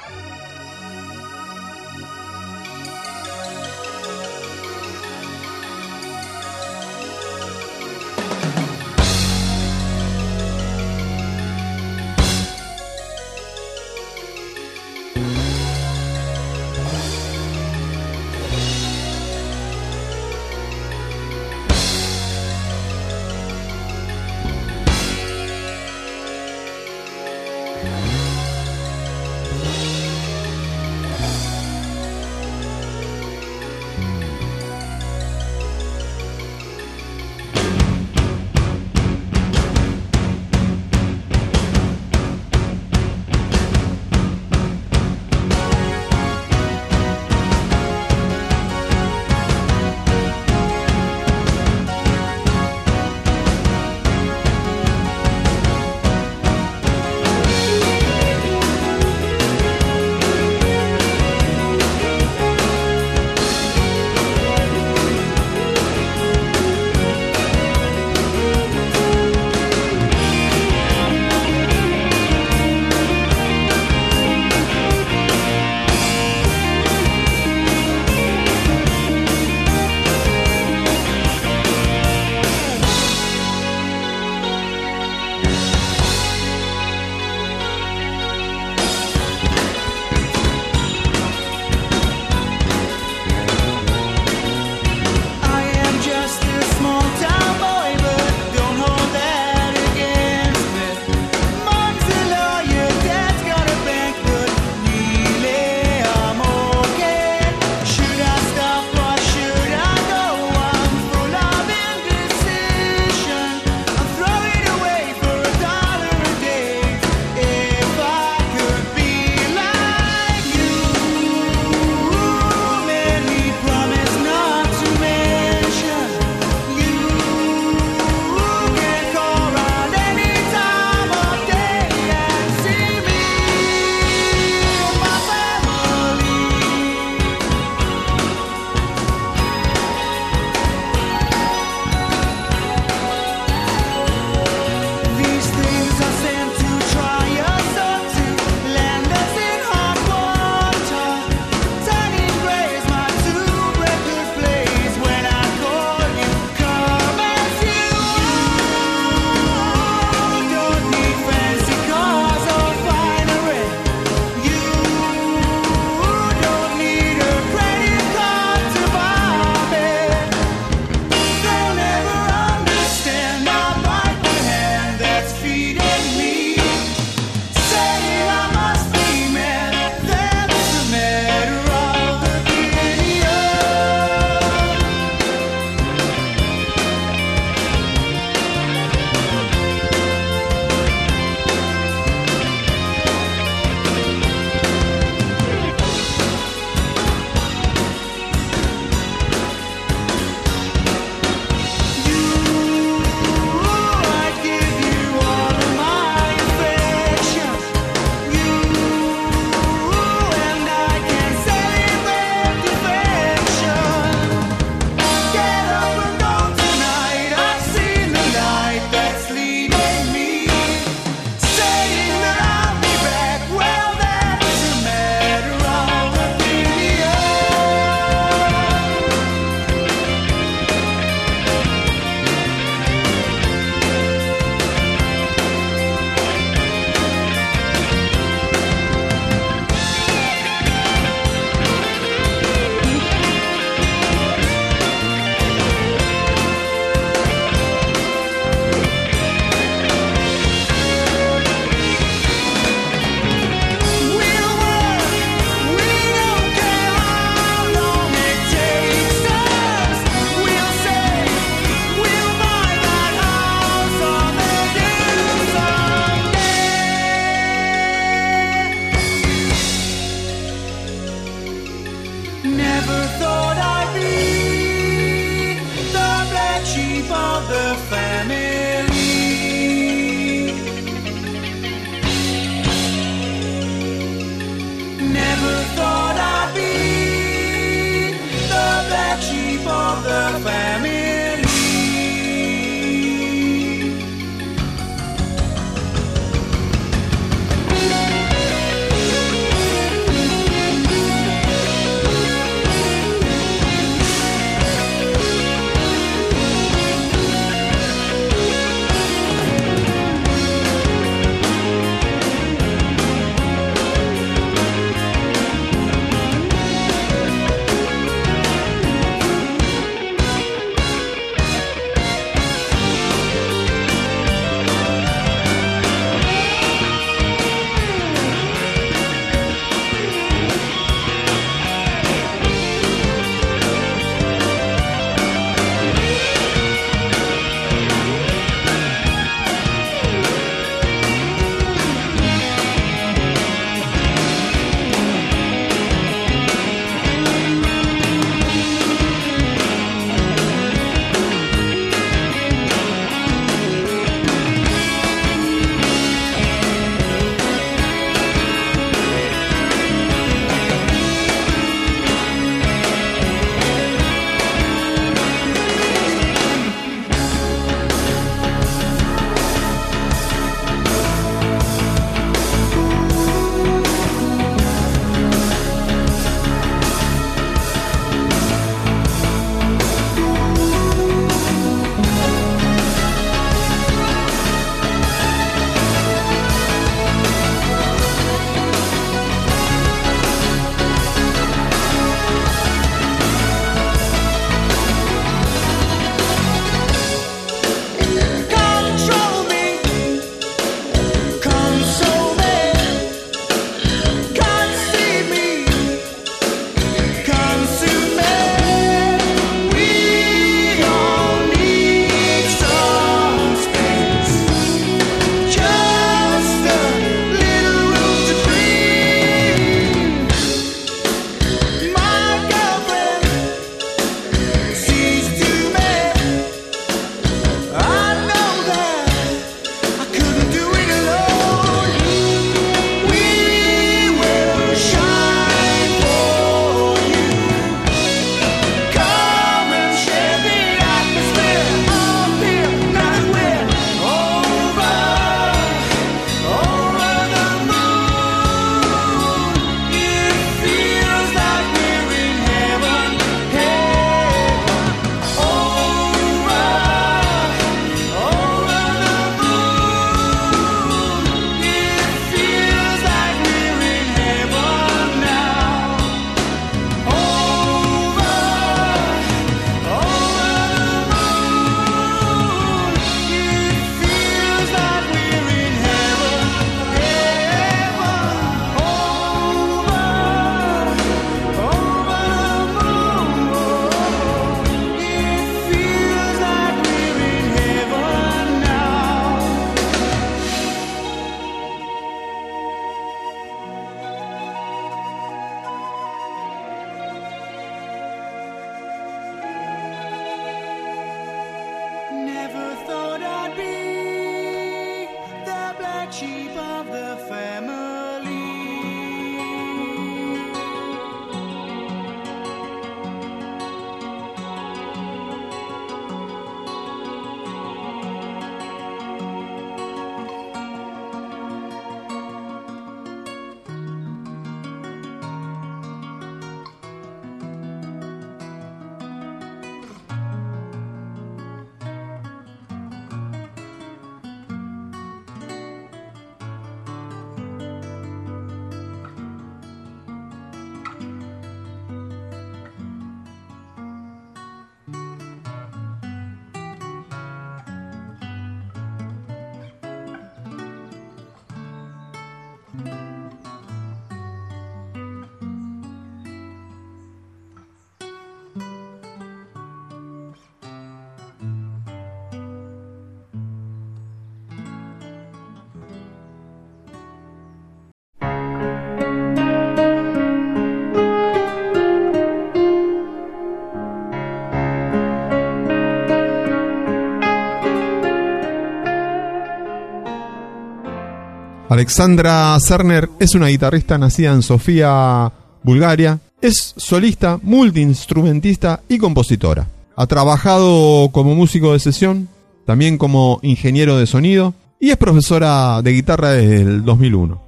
Alexandra Cerner es una guitarrista nacida en Sofía, Bulgaria. Es solista, multiinstrumentista y compositora. Ha trabajado como músico de sesión, también como ingeniero de sonido y es profesora de guitarra desde el 2001.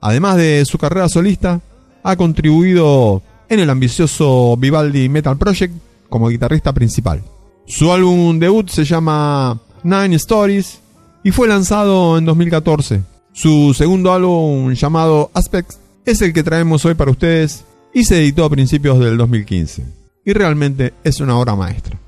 Además de su carrera solista, ha contribuido en el ambicioso Vivaldi Metal Project como guitarrista principal. Su álbum debut se llama Nine Stories y fue lanzado en 2014. Su segundo álbum llamado Aspects es el que traemos hoy para ustedes y se editó a principios del 2015. Y realmente es una obra maestra.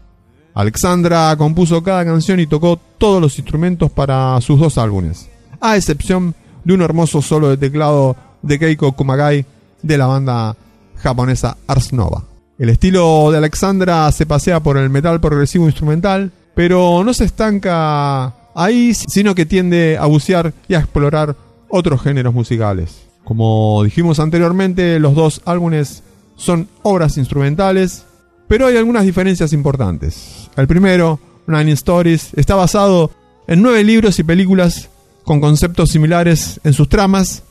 Alexandra compuso cada canción y tocó todos los instrumentos para sus dos álbumes, a excepción de un hermoso solo de teclado de Keiko Kumagai de la banda japonesa Ars Nova. El estilo de Alexandra se pasea por el metal progresivo instrumental, pero no se estanca ahí, sino que tiende a bucear y a explorar otros géneros musicales. Como dijimos anteriormente, los dos álbumes son obras instrumentales, pero hay algunas diferencias importantes. El primero, Nine Stories, está basado en nueve libros y películas con conceptos similares en sus tramas.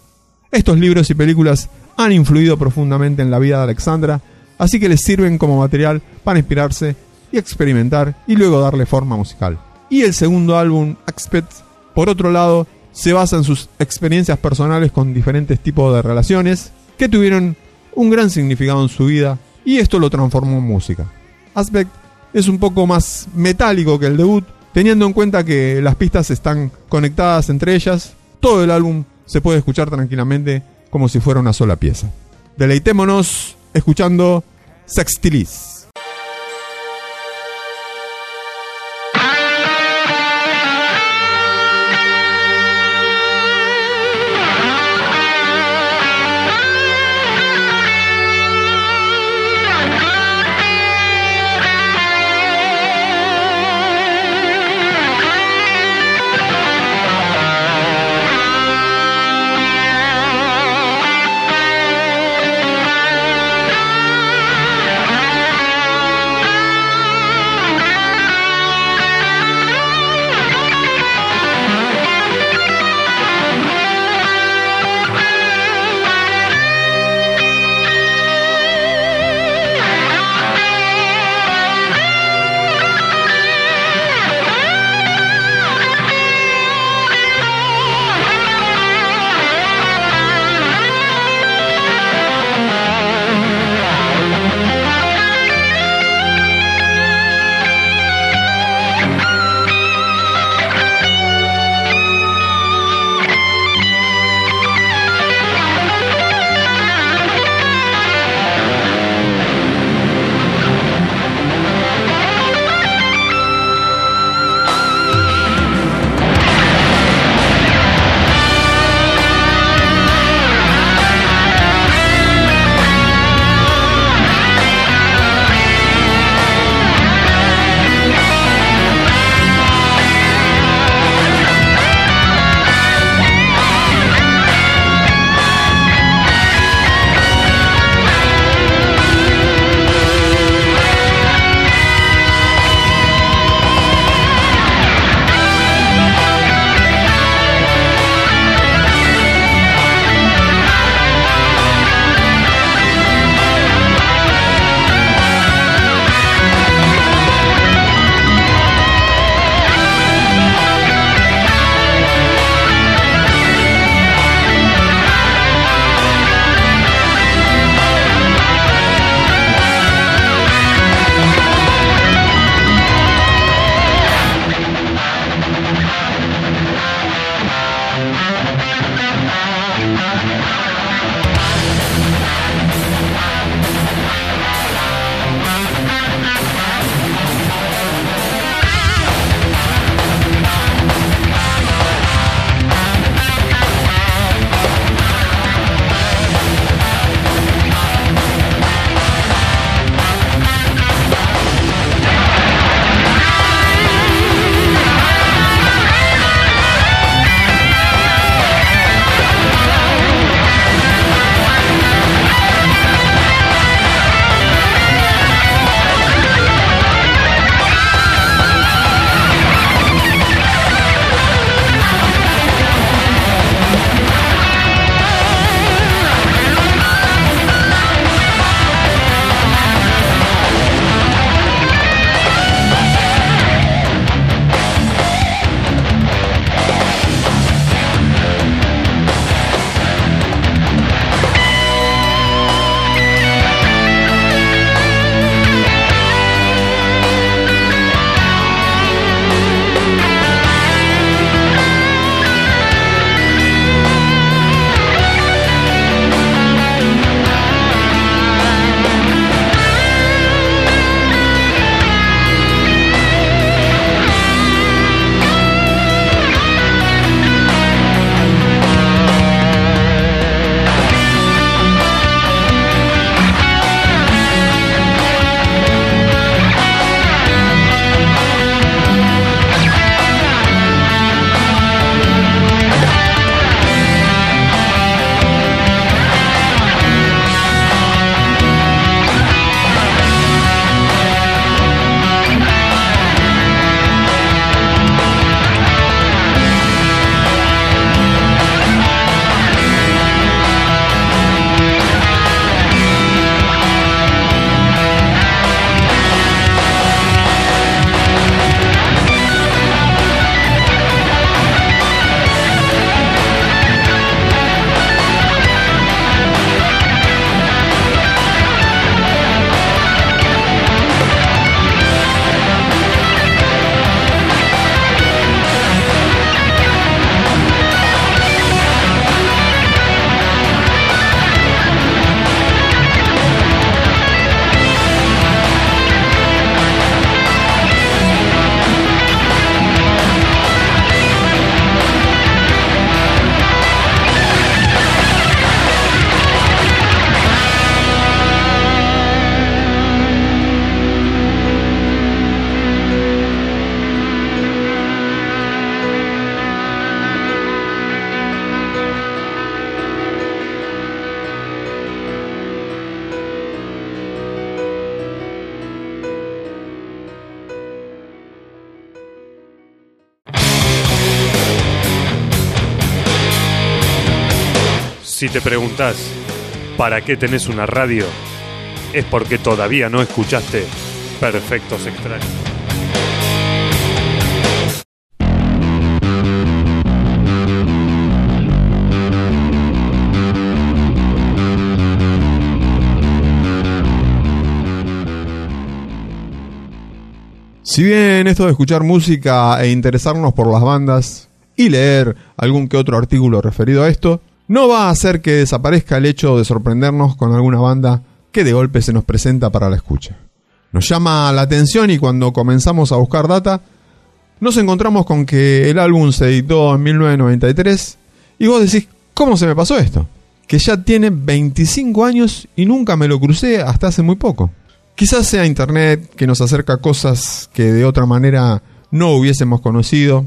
Estos libros y películas han influido profundamente en la vida de Alexandra, así que les sirven como material para inspirarse y experimentar y luego darle forma musical. Y el segundo álbum, Expect, por otro lado, se basa en sus experiencias personales con diferentes tipos de relaciones que tuvieron un gran significado en su vida y esto lo transformó en música. Aspect es un poco más metálico que el debut, teniendo en cuenta que las pistas están conectadas entre ellas, todo el álbum se puede escuchar tranquilamente como si fuera una sola pieza. Deleitémonos escuchando Sextilis. Si te preguntás, ¿para qué tenés una radio? Es porque todavía no escuchaste Perfectos Extraños. Si bien esto de escuchar música e interesarnos por las bandas y leer algún que otro artículo referido a esto, no va a hacer que desaparezca el hecho de sorprendernos con alguna banda que de golpe se nos presenta para la escucha. Nos llama la atención y cuando comenzamos a buscar data, nos encontramos con que el álbum se editó en 1993 y vos decís, ¿cómo se me pasó esto? Que ya tiene 25 años y nunca me lo crucé hasta hace muy poco. Quizás sea Internet que nos acerca cosas que de otra manera no hubiésemos conocido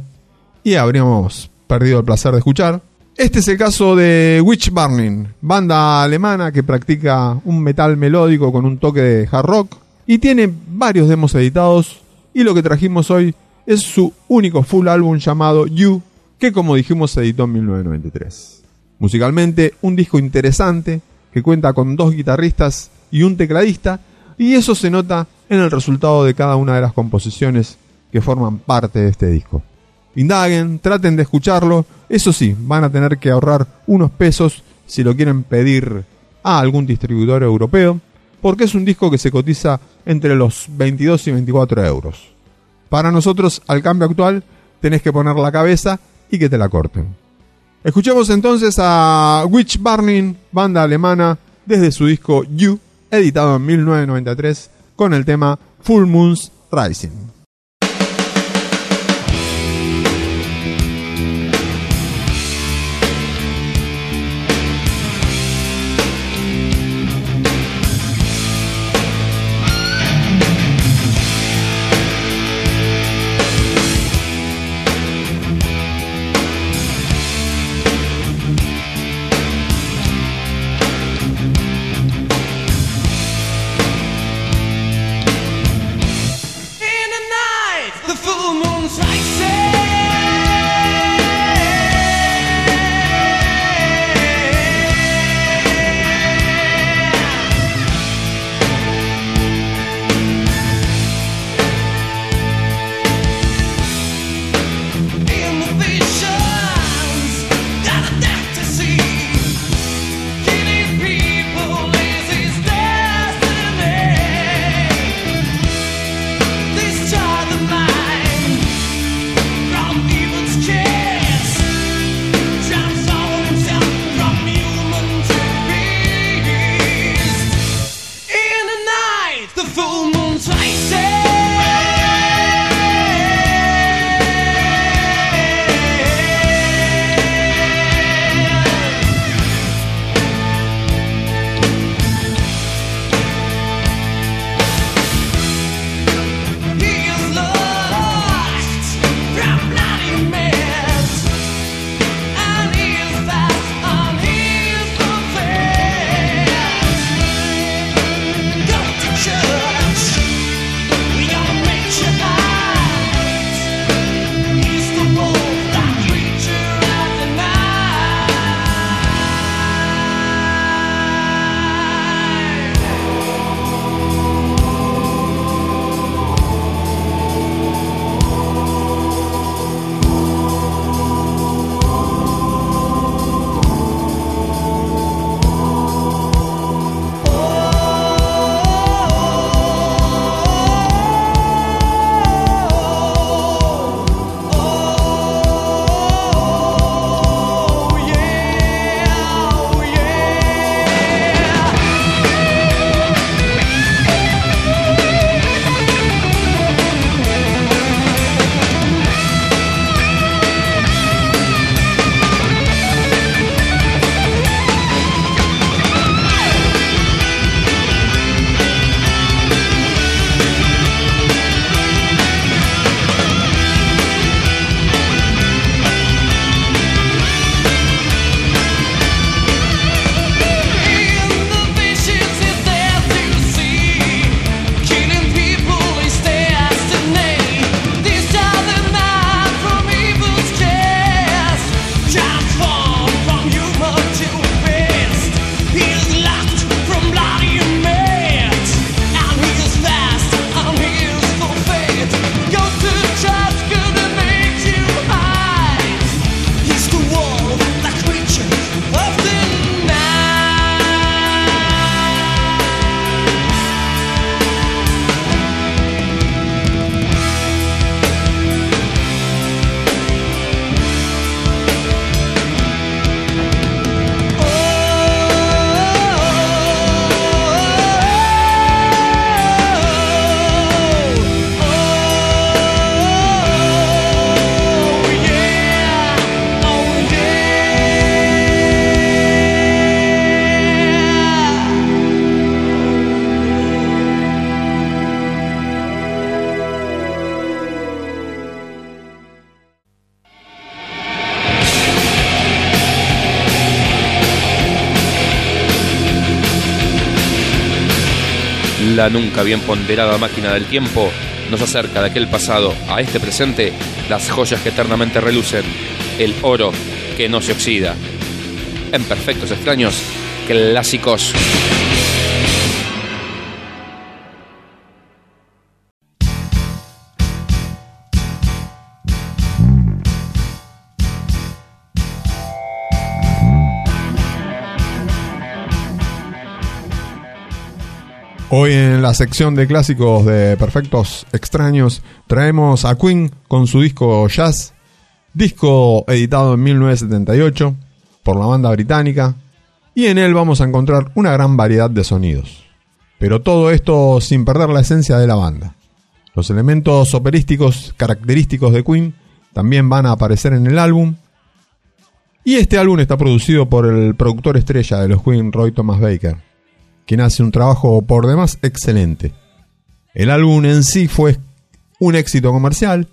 y habríamos perdido el placer de escuchar. Este es el caso de Witch Burning, banda alemana que practica un metal melódico con un toque de hard rock y tiene varios demos editados y lo que trajimos hoy es su único full álbum llamado You, que como dijimos se editó en 1993. Musicalmente, un disco interesante que cuenta con dos guitarristas y un tecladista y eso se nota en el resultado de cada una de las composiciones que forman parte de este disco. Indaguen, traten de escucharlo, eso sí, van a tener que ahorrar unos pesos si lo quieren pedir a algún distribuidor europeo, porque es un disco que se cotiza entre los 22 y 24 euros. Para nosotros, al cambio actual, tenés que poner la cabeza y que te la corten. Escuchemos entonces a Witch Burning, banda alemana, desde su disco You, editado en 1993, con el tema Full Moons Rising. La nunca bien ponderada máquina del tiempo nos acerca de aquel pasado a este presente las joyas que eternamente relucen, el oro que no se oxida. En perfectos extraños, clásicos. Hoy en la sección de clásicos de Perfectos Extraños traemos a Queen con su disco Jazz, disco editado en 1978 por la banda británica, y en él vamos a encontrar una gran variedad de sonidos. Pero todo esto sin perder la esencia de la banda. Los elementos operísticos característicos de Queen también van a aparecer en el álbum. Y este álbum está producido por el productor estrella de los Queen, Roy Thomas Baker, quien hace un trabajo por demás excelente. El álbum en sí fue un éxito comercial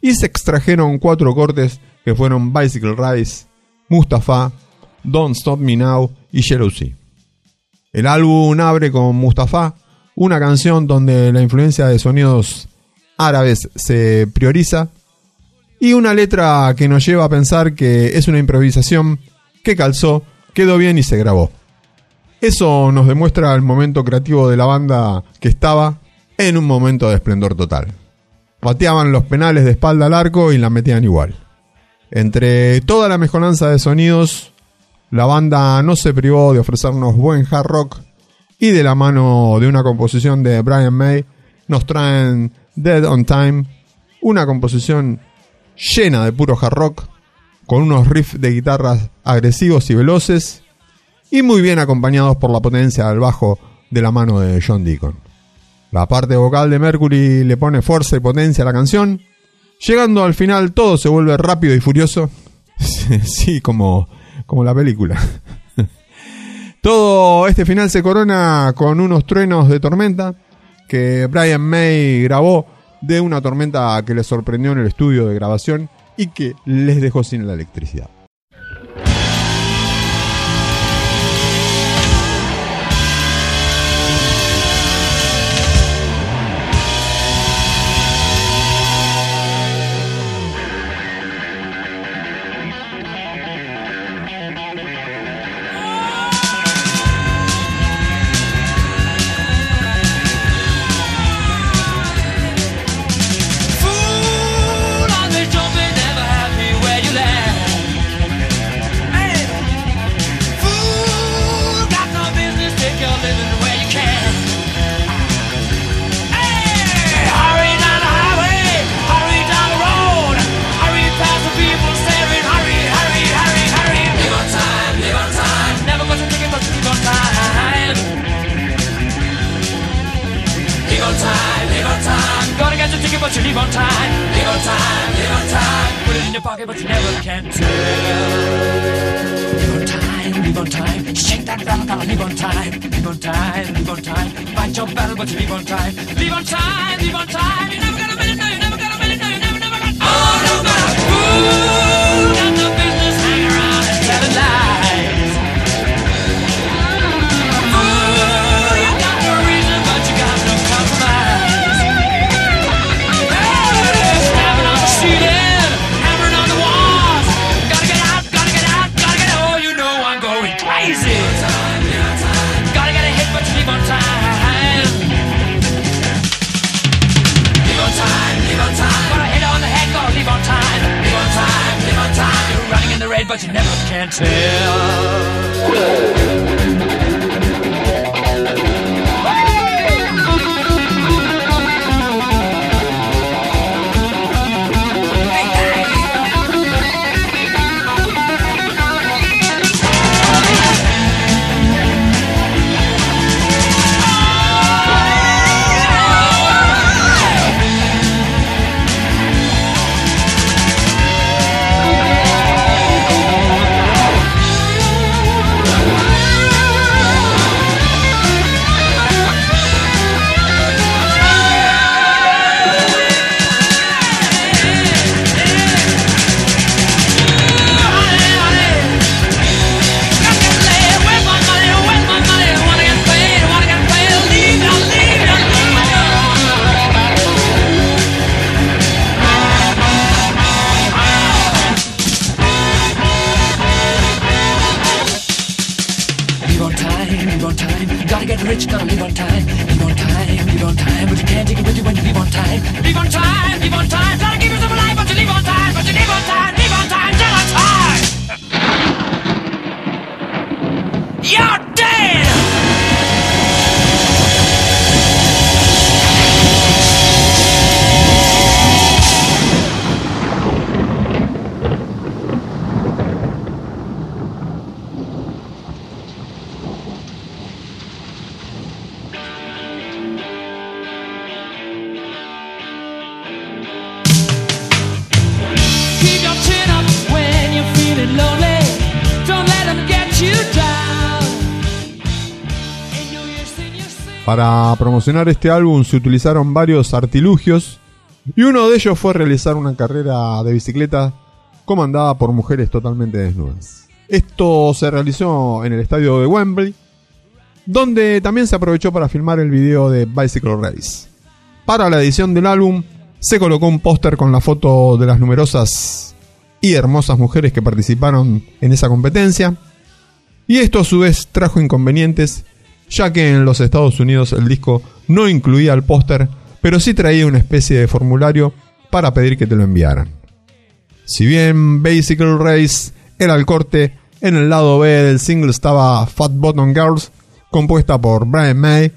y se extrajeron cuatro cortes que fueron Bicycle Rise, Mustafa, Don't Stop Me Now y Jealousy. El álbum abre con Mustafa, una canción donde la influencia de sonidos árabes se prioriza y una letra que nos lleva a pensar que es una improvisación que calzó, quedó bien y se grabó. Eso nos demuestra el momento creativo de la banda que estaba en un momento de esplendor total. Pateaban los penales de espalda al arco y la metían igual. Entre toda la mejoranza de sonidos, la banda no se privó de ofrecernos buen hard rock y de la mano de una composición de Brian May nos traen Dead on Time, una composición llena de puro hard rock, con unos riffs de guitarras agresivos y veloces, y muy bien acompañados por la potencia del bajo de la mano de John Deacon. La parte vocal de Mercury le pone fuerza y potencia a la canción, llegando al final todo se vuelve rápido y furioso, sí, como, como la película. Todo este final se corona con unos truenos de tormenta que Brian May grabó de una tormenta que les sorprendió en el estudio de grabación y que les dejó sin la electricidad. Pocket, but you never can tell. Live on time, live on time. Shake that gotta live on time. Live on time, live on time. Fight your battle, but you live on time. Live on time, live on time. You never got a minute, no, you never got a minute, no, you never, never got. Oh, no, but a but you never can tell. Para promocionar este álbum se utilizaron varios artilugios y uno de ellos fue realizar una carrera de bicicleta comandada por mujeres totalmente desnudas. Esto se realizó en el estadio de Wembley, donde también se aprovechó para filmar el video de Bicycle Race. Para la edición del álbum se colocó un póster con la foto de las numerosas y hermosas mujeres que participaron en esa competencia. Y esto a su vez trajo inconvenientes, ya que en los Estados Unidos el disco no incluía el póster, pero sí traía una especie de formulario para pedir que te lo enviaran. Si bien Bicycle Race era el corte, en el lado B del single estaba Fat Bottom Girls, compuesta por Brian May.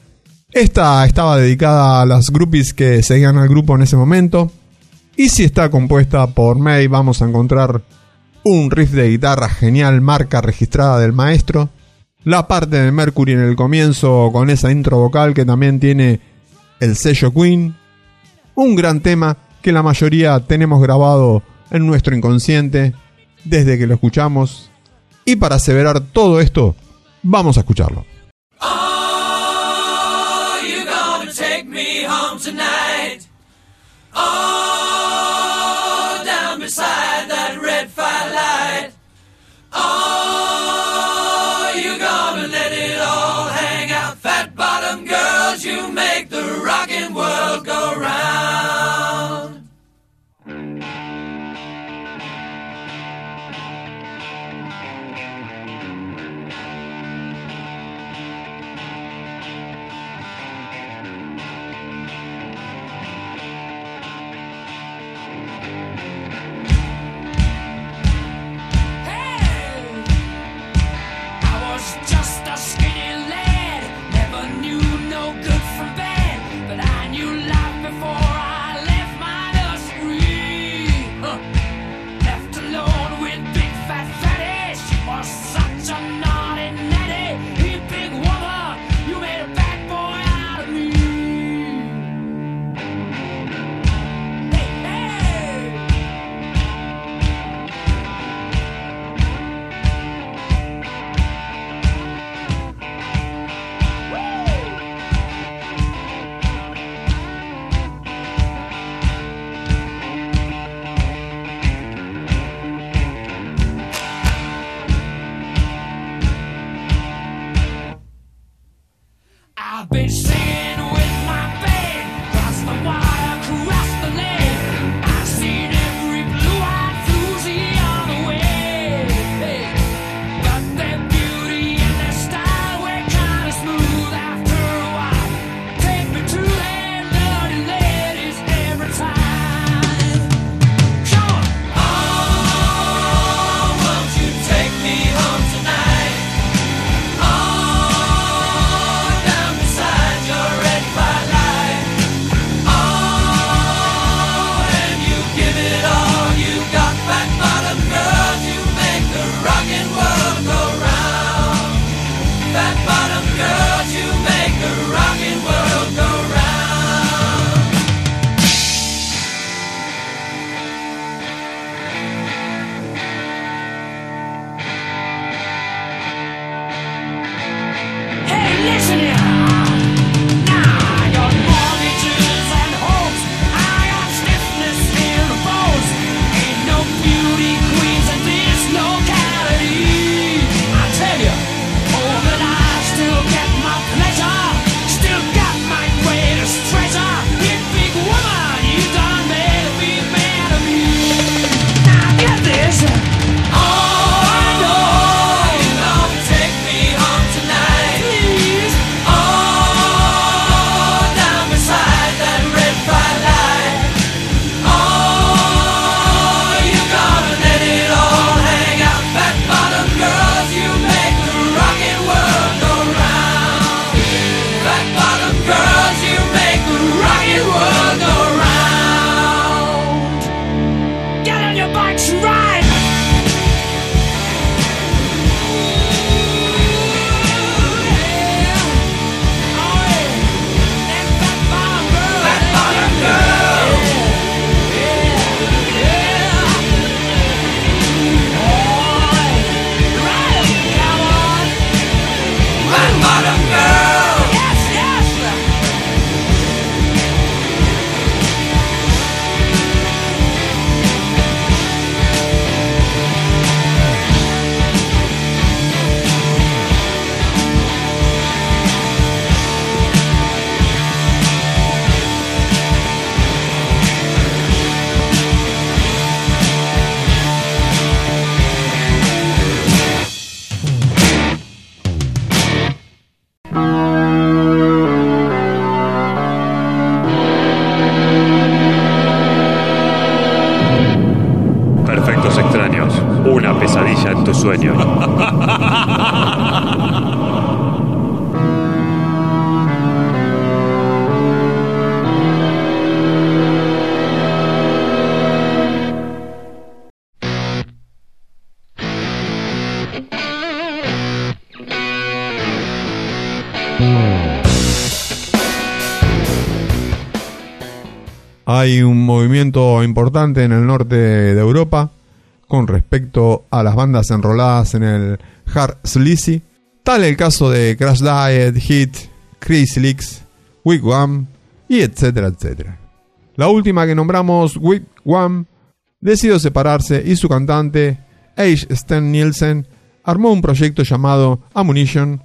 Esta estaba dedicada a las groupies que seguían al grupo en ese momento. Y si está compuesta por May, vamos a encontrar un riff de guitarra genial, marca registrada del maestro. La parte de Mercury en el comienzo con esa intro vocal que también tiene el sello Queen. Un gran tema que la mayoría tenemos grabado en nuestro inconsciente desde que lo escuchamos. Y para aseverar todo esto, vamos a escucharlo. Oh, down beside that red firelight. Oh, movimiento importante en el norte de Europa con respecto a las bandas enroladas en el hard sleazy, tal el caso de Crash Diet, Hit, Crazy Leaks, Wigwam y etcétera, etcétera. La última que nombramos, Wigwam, decidió separarse y su cantante, Age Sten Nielsen, armó un proyecto llamado Ammunition,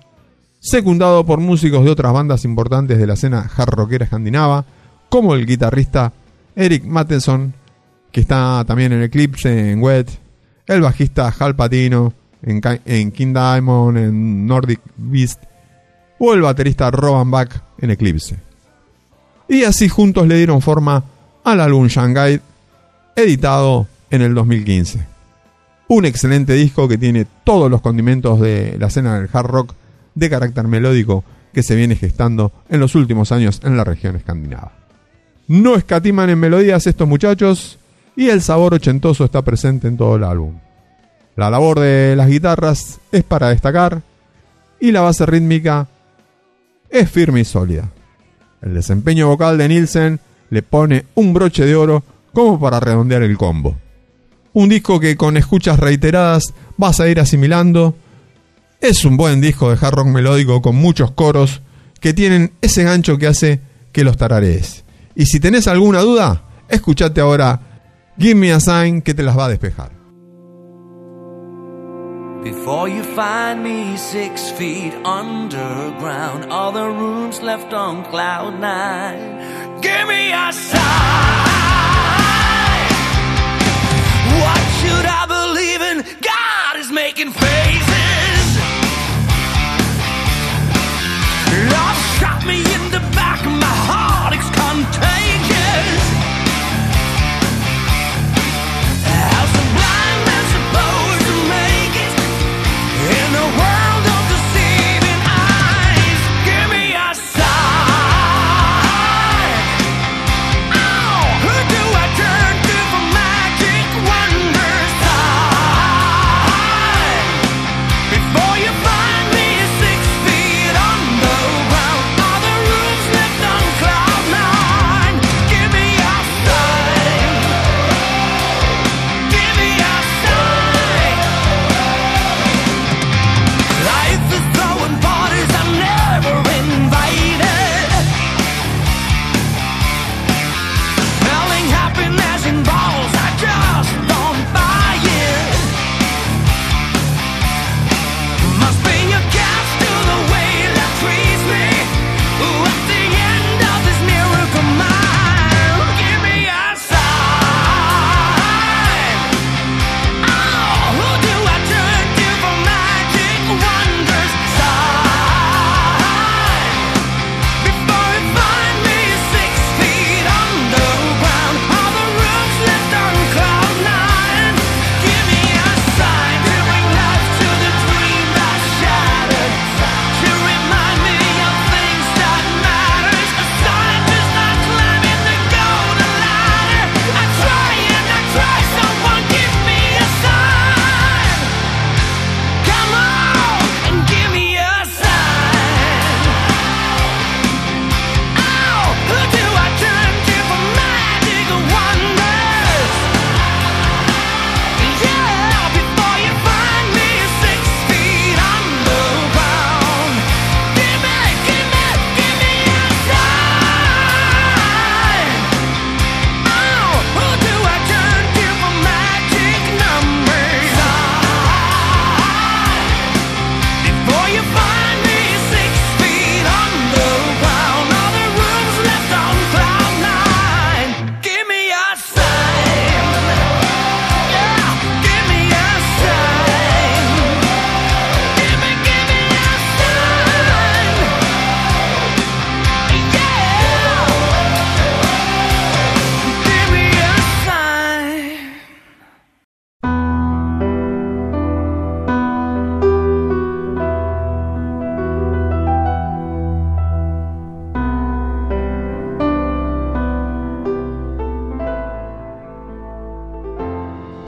secundado por músicos de otras bandas importantes de la escena hard rockera escandinava, como el guitarrista Eric Matteson, que está también en Eclipse, en Wet, el bajista Hal Patino, en, en King Diamond, en Nordic Beast, o el baterista Roban Back en Eclipse. Y así juntos le dieron forma al álbum Shanghai, editado en el 2015. Un excelente disco que tiene todos los condimentos de la escena del hard rock de carácter melódico que se viene gestando en los últimos años en la región escandinava. No escatiman en melodías estos muchachos y el sabor ochentoso está presente en todo el álbum. La labor de las guitarras es para destacar y la base rítmica es firme y sólida. El desempeño vocal de Nielsen le pone un broche de oro como para redondear el combo. Un disco que con escuchas reiteradas vas a ir asimilando. Es un buen disco de hard rock melódico con muchos coros que tienen ese gancho que hace que los tararees. Y si tenés alguna duda, escuchate ahora Give Me a Sign que te las va a despejar. Before you find me six feet underground, all the rooms left on cloud nine. Give me a sign. What should I believe in? God is making faces.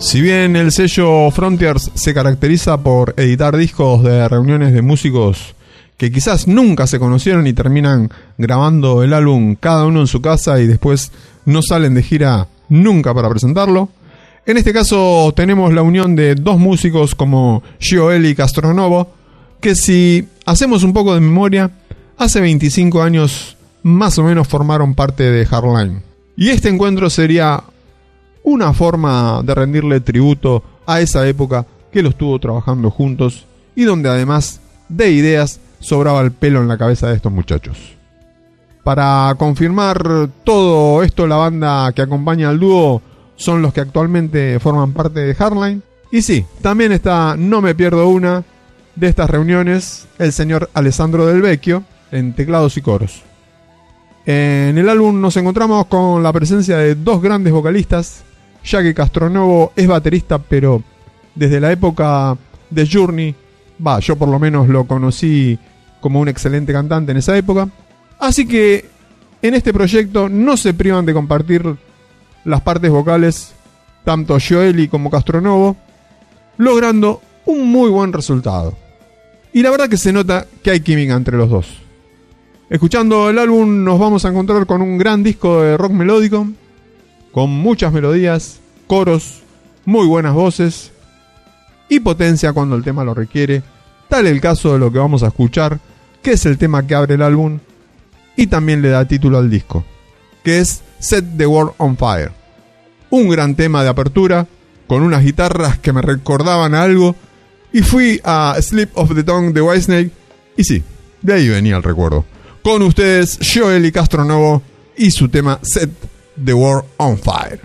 Si bien el sello Frontiers se caracteriza por editar discos de reuniones de músicos que quizás nunca se conocieron y terminan grabando el álbum cada uno en su casa y después no salen de gira nunca para presentarlo. En este caso tenemos la unión de dos músicos como Gioel y Castronovo, que si hacemos un poco de memoria, hace 25 años más o menos formaron parte de Hardline. Y este encuentro sería una forma de rendirle tributo a esa época que los estuvo trabajando juntos y donde además de ideas sobraba el pelo en la cabeza de estos muchachos. Para confirmar todo esto, la banda que acompaña al dúo son los que actualmente forman parte de Hardline. Y sí, también está No Me Pierdo Una de estas reuniones, el señor Alessandro Del Vecchio, en teclados y coros. En el álbum nos encontramos con la presencia de dos grandes vocalistas, ya que Castronovo es baterista, pero desde la época de Journey, va, yo por lo menos lo conocí como un excelente cantante en esa época. Así que en este proyecto no se privan de compartir las partes vocales, tanto Joeli como Castronovo, logrando un muy buen resultado. Y la verdad que se nota que hay química entre los dos. Escuchando el álbum nos vamos a encontrar con un gran disco de rock melódico, con muchas melodías, coros, muy buenas voces y potencia cuando el tema lo requiere, tal el caso de lo que vamos a escuchar, que es el tema que abre el álbum y también le da título al disco, que es Set the World on Fire. Un gran tema de apertura, con unas guitarras que me recordaban algo, y fui a Slip of the Tongue de Whitesnake, y sí, de ahí venía el recuerdo. Con ustedes, Joel y Castronovo y su tema Set the World on Fire.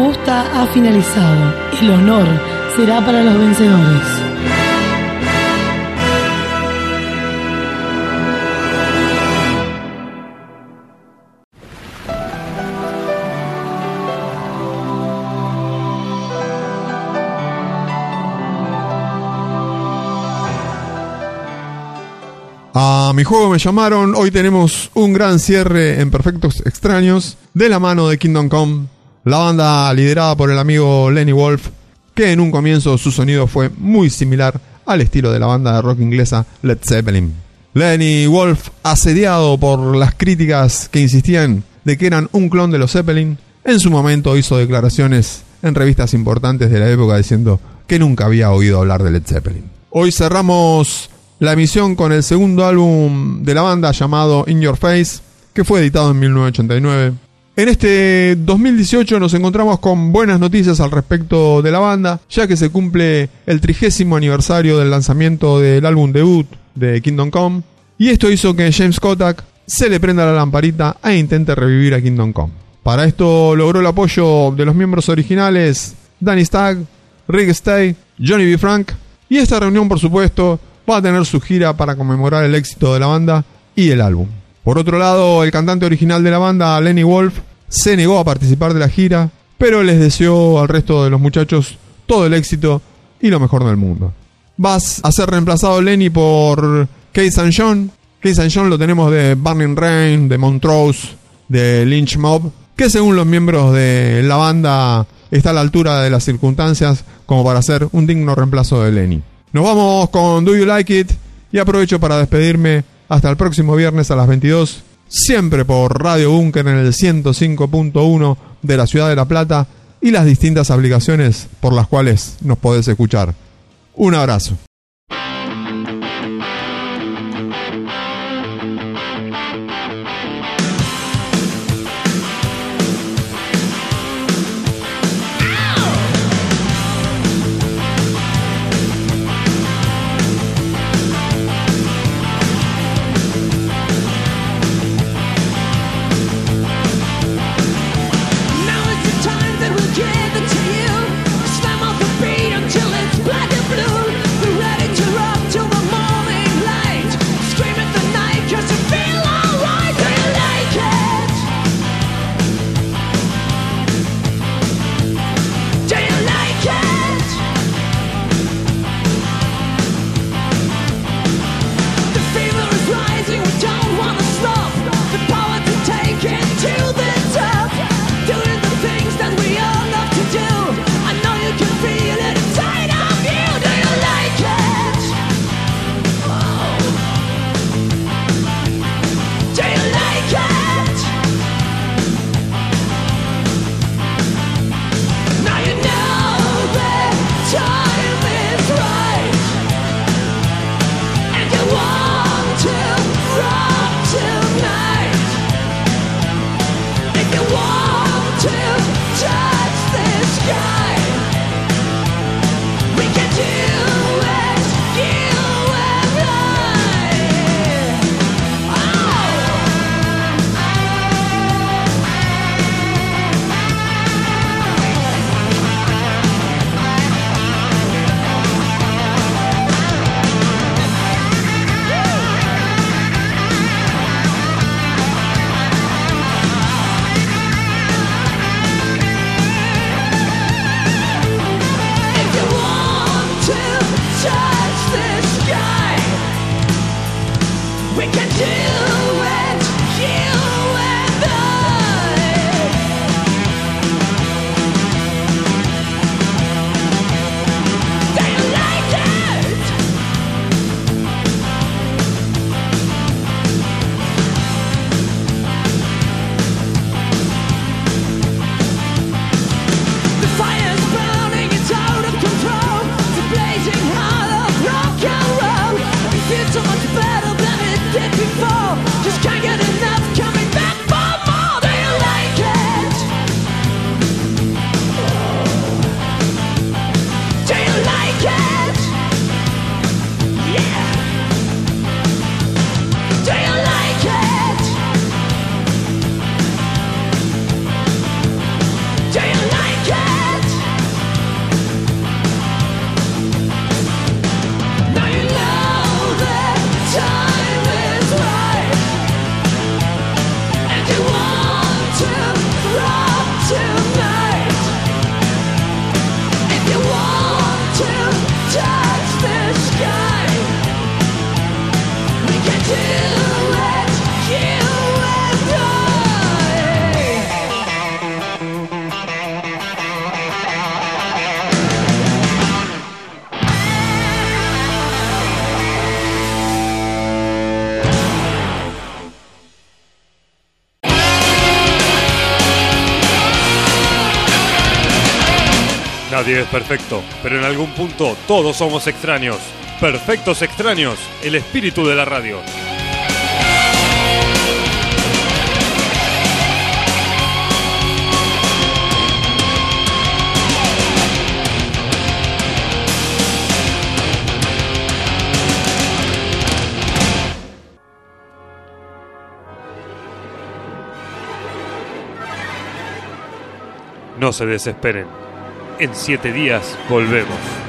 Justa ha finalizado. El honor será para los vencedores. A mi juego me llamaron. Hoy tenemos un gran cierre en Perfectos Extraños de la mano de Kingdom Come, la banda liderada por el amigo Lenny Wolf, que en un comienzo su sonido fue muy similar al estilo de la banda de rock inglesa Led Zeppelin. Lenny Wolf, asediado por las críticas que insistían de que eran un clon de los Zeppelin, en su momento hizo declaraciones en revistas importantes de la época diciendo que nunca había oído hablar de Led Zeppelin. Hoy cerramos la emisión con el segundo álbum de la banda llamado In Your Face, que fue editado en 1989. En este 2018 nos encontramos con buenas noticias al respecto de la banda, ya que se cumple el trigésimo aniversario del lanzamiento del álbum debut de Kingdom Come, y esto hizo que James Kotak se le prenda la lamparita e intente revivir a Kingdom Come. Para esto logró el apoyo de los miembros originales Danny Stagg, Rick Stay, Johnny B. Frank, y esta reunión por supuesto va a tener su gira para conmemorar el éxito de la banda y el álbum. Por otro lado, el cantante original de la banda, Lenny Wolf, se negó a participar de la gira, pero les deseó al resto de los muchachos todo el éxito y lo mejor del mundo. Vas a ser reemplazado Lenny por Keith St. John. Keith. John lo tenemos de Burning Rain, de Montrose, de Lynch Mob, que según los miembros de la banda está a la altura de las circunstancias como para ser un digno reemplazo de Lenny. Nos vamos con Do You Like It y aprovecho para despedirme hasta el próximo viernes a las 22, siempre por Radio Bunker en el 105.1 de la ciudad de La Plata y las distintas aplicaciones por las cuales nos podés escuchar. Un abrazo. Es perfecto, pero en algún punto todos somos extraños. Perfectos extraños, el espíritu de la radio. No se desesperen. En siete días volvemos.